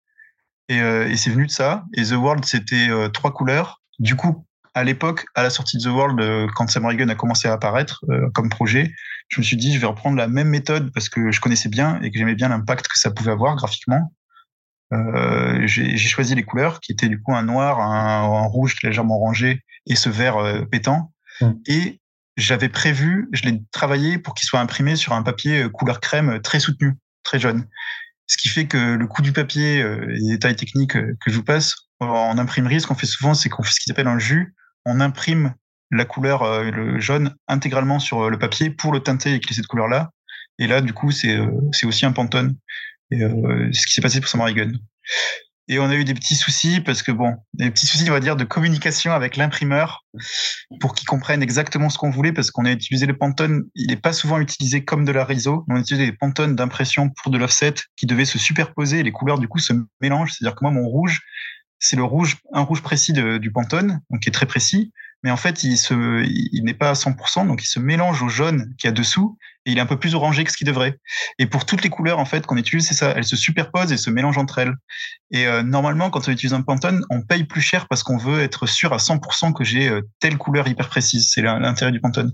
[SPEAKER 2] Et, euh, c'est venu de ça. Et The World, c'était euh, trois couleurs. Du coup, à l'époque, à la sortie de The World, quand Sam Reagan a commencé à apparaître comme projet, je me suis dit, je vais reprendre la même méthode parce que je connaissais bien et que j'aimais bien l'impact que ça pouvait avoir graphiquement. Euh, j'ai choisi les couleurs qui étaient du coup un noir, un, un rouge légèrement orangé et ce vert euh, pétant. Mmh. Et j'avais prévu, je l'ai travaillé pour qu'il soit imprimé sur un papier euh, couleur crème euh, très soutenu, très jaune. Ce qui fait que le coût du papier et les détails techniques que je vous passe, en imprimerie, ce qu'on fait souvent, c'est qu'on fait ce qu'ils appelle un jus. On imprime la couleur le jaune intégralement sur le papier pour le teinter et qu'il ait cette couleur-là. Et là, du coup, c'est c'est aussi un Pantone. Et ce qui s'est passé pour Samarigan. Et on a eu des petits soucis parce que bon, des petits soucis, on va dire, de communication avec l'imprimeur pour qu'il comprenne exactement ce qu'on voulait parce qu'on a utilisé le Pantone. Il n'est pas souvent utilisé comme de la RISO. On a utilisé des Pantone d'impression pour de l'offset qui devaient se superposer et les couleurs du coup se mélangent. C'est-à-dire que moi, mon rouge, c'est le rouge, un rouge précis du Pantone, donc qui est très précis mais en fait, il, n'est pas à 100%, donc il se mélange au jaune qui a dessous, et il est un peu plus orangé que ce qu'il devrait. Et pour toutes les couleurs en fait qu'on utilise, c'est ça, elles se superposent et se mélangent entre elles. Et euh, normalement, quand on utilise un Pantone, on paye plus cher parce qu'on veut être sûr à 100% que j'ai euh, telle couleur hyper précise. C'est l'intérêt du Pantone.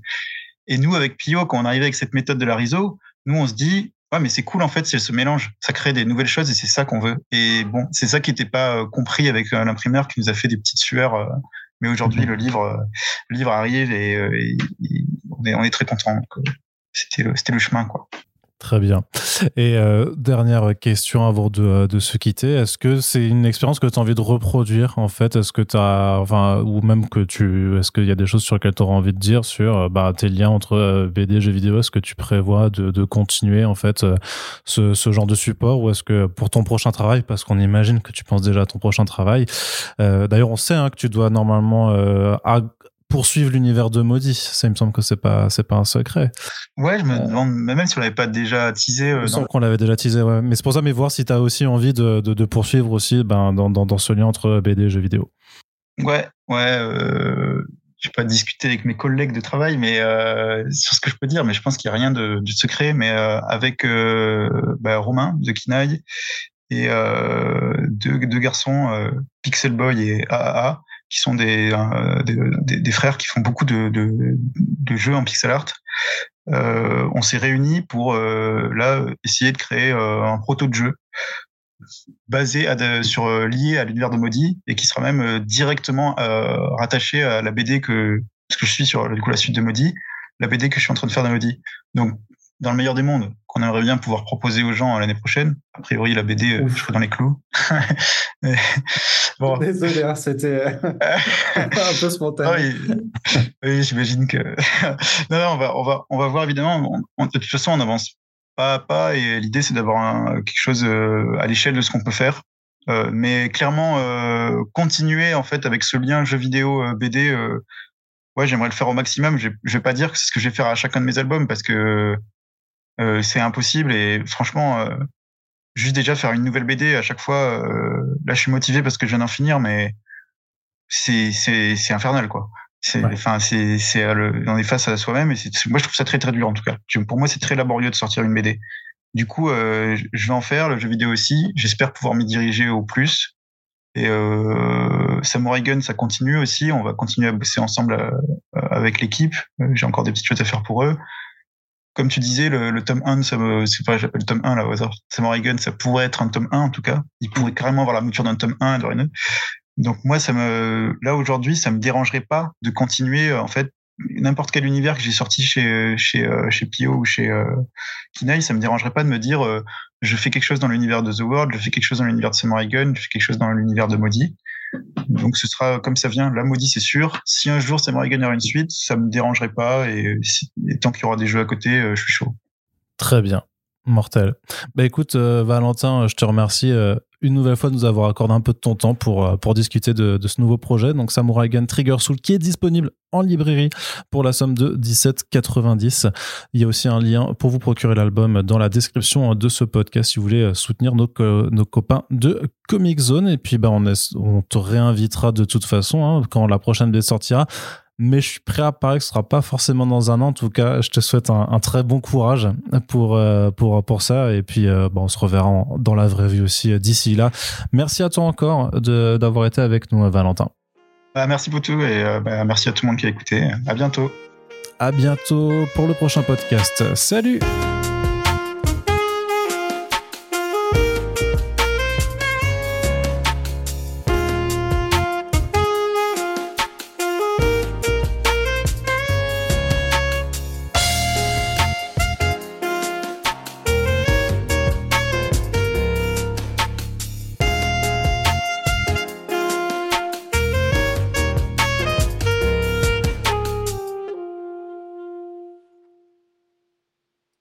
[SPEAKER 2] Et nous, avec Pio, quand on arrive avec cette méthode de la RISO, nous, on se dit, ouais, mais c'est cool en fait si elles se mélangent, ça crée des nouvelles choses et c'est ça qu'on veut. Et bon, c'est ça qui n'était pas euh, compris avec l'imprimeur qui nous a fait des petites sueurs mais aujourd'hui, le livre, euh, le livre arrive et, euh, on, est, on est très content. Euh, c'était le, c'était le chemin, quoi.
[SPEAKER 1] Très bien. Et dernière question avant de, de se quitter. Est-ce que c'est une expérience que tu as envie de reproduire en fait? Est-ce que tu enfin, ou même que tu, est-ce qu'il y a des choses sur lesquelles tu auras envie de dire sur bah, tes liens entre BD et jeux vidéo? Est-ce que tu prévois de, de continuer en fait ce, ce, genre de support? Ou est-ce que pour ton prochain travail, parce qu'on imagine que tu penses déjà à ton prochain travail, d'ailleurs on sait hein, que tu dois normalement poursuivre l'univers de Maudit. Ça, il me semble que c'est pas, c'est pas un secret.
[SPEAKER 2] Ouais, je me euh, demande, même si on l'avait pas déjà teasé.
[SPEAKER 1] Euh, qu'on l'avait déjà teasé, ouais. Mais c'est pour ça, mais voir si tu as aussi envie de, de, poursuivre aussi ben, dans, dans, dans, ce lien entre BD et jeux vidéo.
[SPEAKER 2] Ouais, ouais. Euh, je vais pas discuter avec mes collègues de travail, mais euh, sur ce que je peux dire, mais je pense qu'il n'y a rien de, de secret. Mais euh, avec bah, Romain de Kinaï et deux, deux garçons, Pixel Boy et AAA, qui sont des, des, des, frères qui font beaucoup de, de, jeux en pixel art. on s'est réunis pour là essayer de créer un proto de jeu basé sur euh, lié à l'univers de Modi et qui sera même euh, directement euh, rattaché à la BD que parce que je suis sur du coup la suite de Modi, la BD que je suis en train de faire de Modi. Donc dans le meilleur des mondes, qu'on aimerait bien pouvoir proposer aux gens l'année prochaine. A priori, la BD, je serai dans les clous.
[SPEAKER 3] bon. Désolé, hein, c'était un peu spontané.
[SPEAKER 2] Ah oui, j'imagine que. non, non, on va, on va, on va voir évidemment. de toute façon, on avance pas à pas et l'idée c'est d'avoir quelque chose euh, à l'échelle de ce qu'on peut faire. Euh, mais clairement euh, continuer en fait avec ce lien jeu vidéo BD. ouais, j'aimerais le faire au maximum. Je, je vais pas dire que c'est ce que je vais faire à chacun de mes albums parce que c'est impossible et franchement juste déjà faire une nouvelle BD à chaque fois. là, je suis motivé parce que je viens d'en finir, mais c'est infernal quoi. C'est, enfin, c'est, c'est, on est face à soi-même et c'est, moi je trouve ça très très dur en tout cas. Pour moi, c'est très laborieux de sortir une BD. Du coup, euh, je vais en faire le jeu vidéo aussi. J'espère pouvoir m'y diriger au plus. Et euh, Samurai Gun, ça continue aussi. On va continuer à bosser ensemble euh, avec l'équipe. Euh, j'ai encore des petites choses à faire pour eux. Comme tu disais, le, le tome 1, ça me, pas, le tome 1 là au hasard. Samurai Gun, ça pourrait être un tome 1 en tout cas. Il pourrait carrément avoir la mouture d'un tome 1 à donc moi, ça me, là aujourd'hui, ça me dérangerait pas de continuer euh, en fait n'importe quel univers que j'ai sorti chez chez euh, chez Pio ou chez euh, Kinaï, ça me dérangerait pas de me dire euh, je fais quelque chose dans l'univers de The World, je fais quelque chose dans l'univers de Samurai Gun, je fais quelque chose dans l'univers de Maudit. Donc ce sera comme ça vient. La Maudit c'est sûr. Si un jour Samurai Gun aura une suite, ça me dérangerait pas et, tant qu'il y aura des jeux à côté, je suis chaud.
[SPEAKER 1] Très bien. Mortel. Bah écoute, Valentin, je te remercie une nouvelle fois nous avoir accordé un peu de ton temps pour, euh, discuter de, ce nouveau projet. Donc Samurai Gun Trigger Soul qui est disponible en librairie pour la somme de 17,90. Il y a aussi un lien pour vous procurer l'album dans la description de ce podcast si vous voulez soutenir nos, copains de Comic Zone. Et puis bah, on, te réinvitera de toute façon hein, quand la prochaine BD sortira mais je suis prêt à parier que ce sera pas forcément dans un an. En tout cas, je te souhaite un, très bon courage pour euh, pour pour ça. Et puis, euh, bon, on se reverra dans la vraie vie aussi euh, d'ici là. Merci à toi encore d'avoir été avec nous, Valentin.
[SPEAKER 2] Bah, merci beaucoup et bah, merci à tout le monde qui a écouté. À bientôt.
[SPEAKER 1] À bientôt pour le prochain podcast. Salut.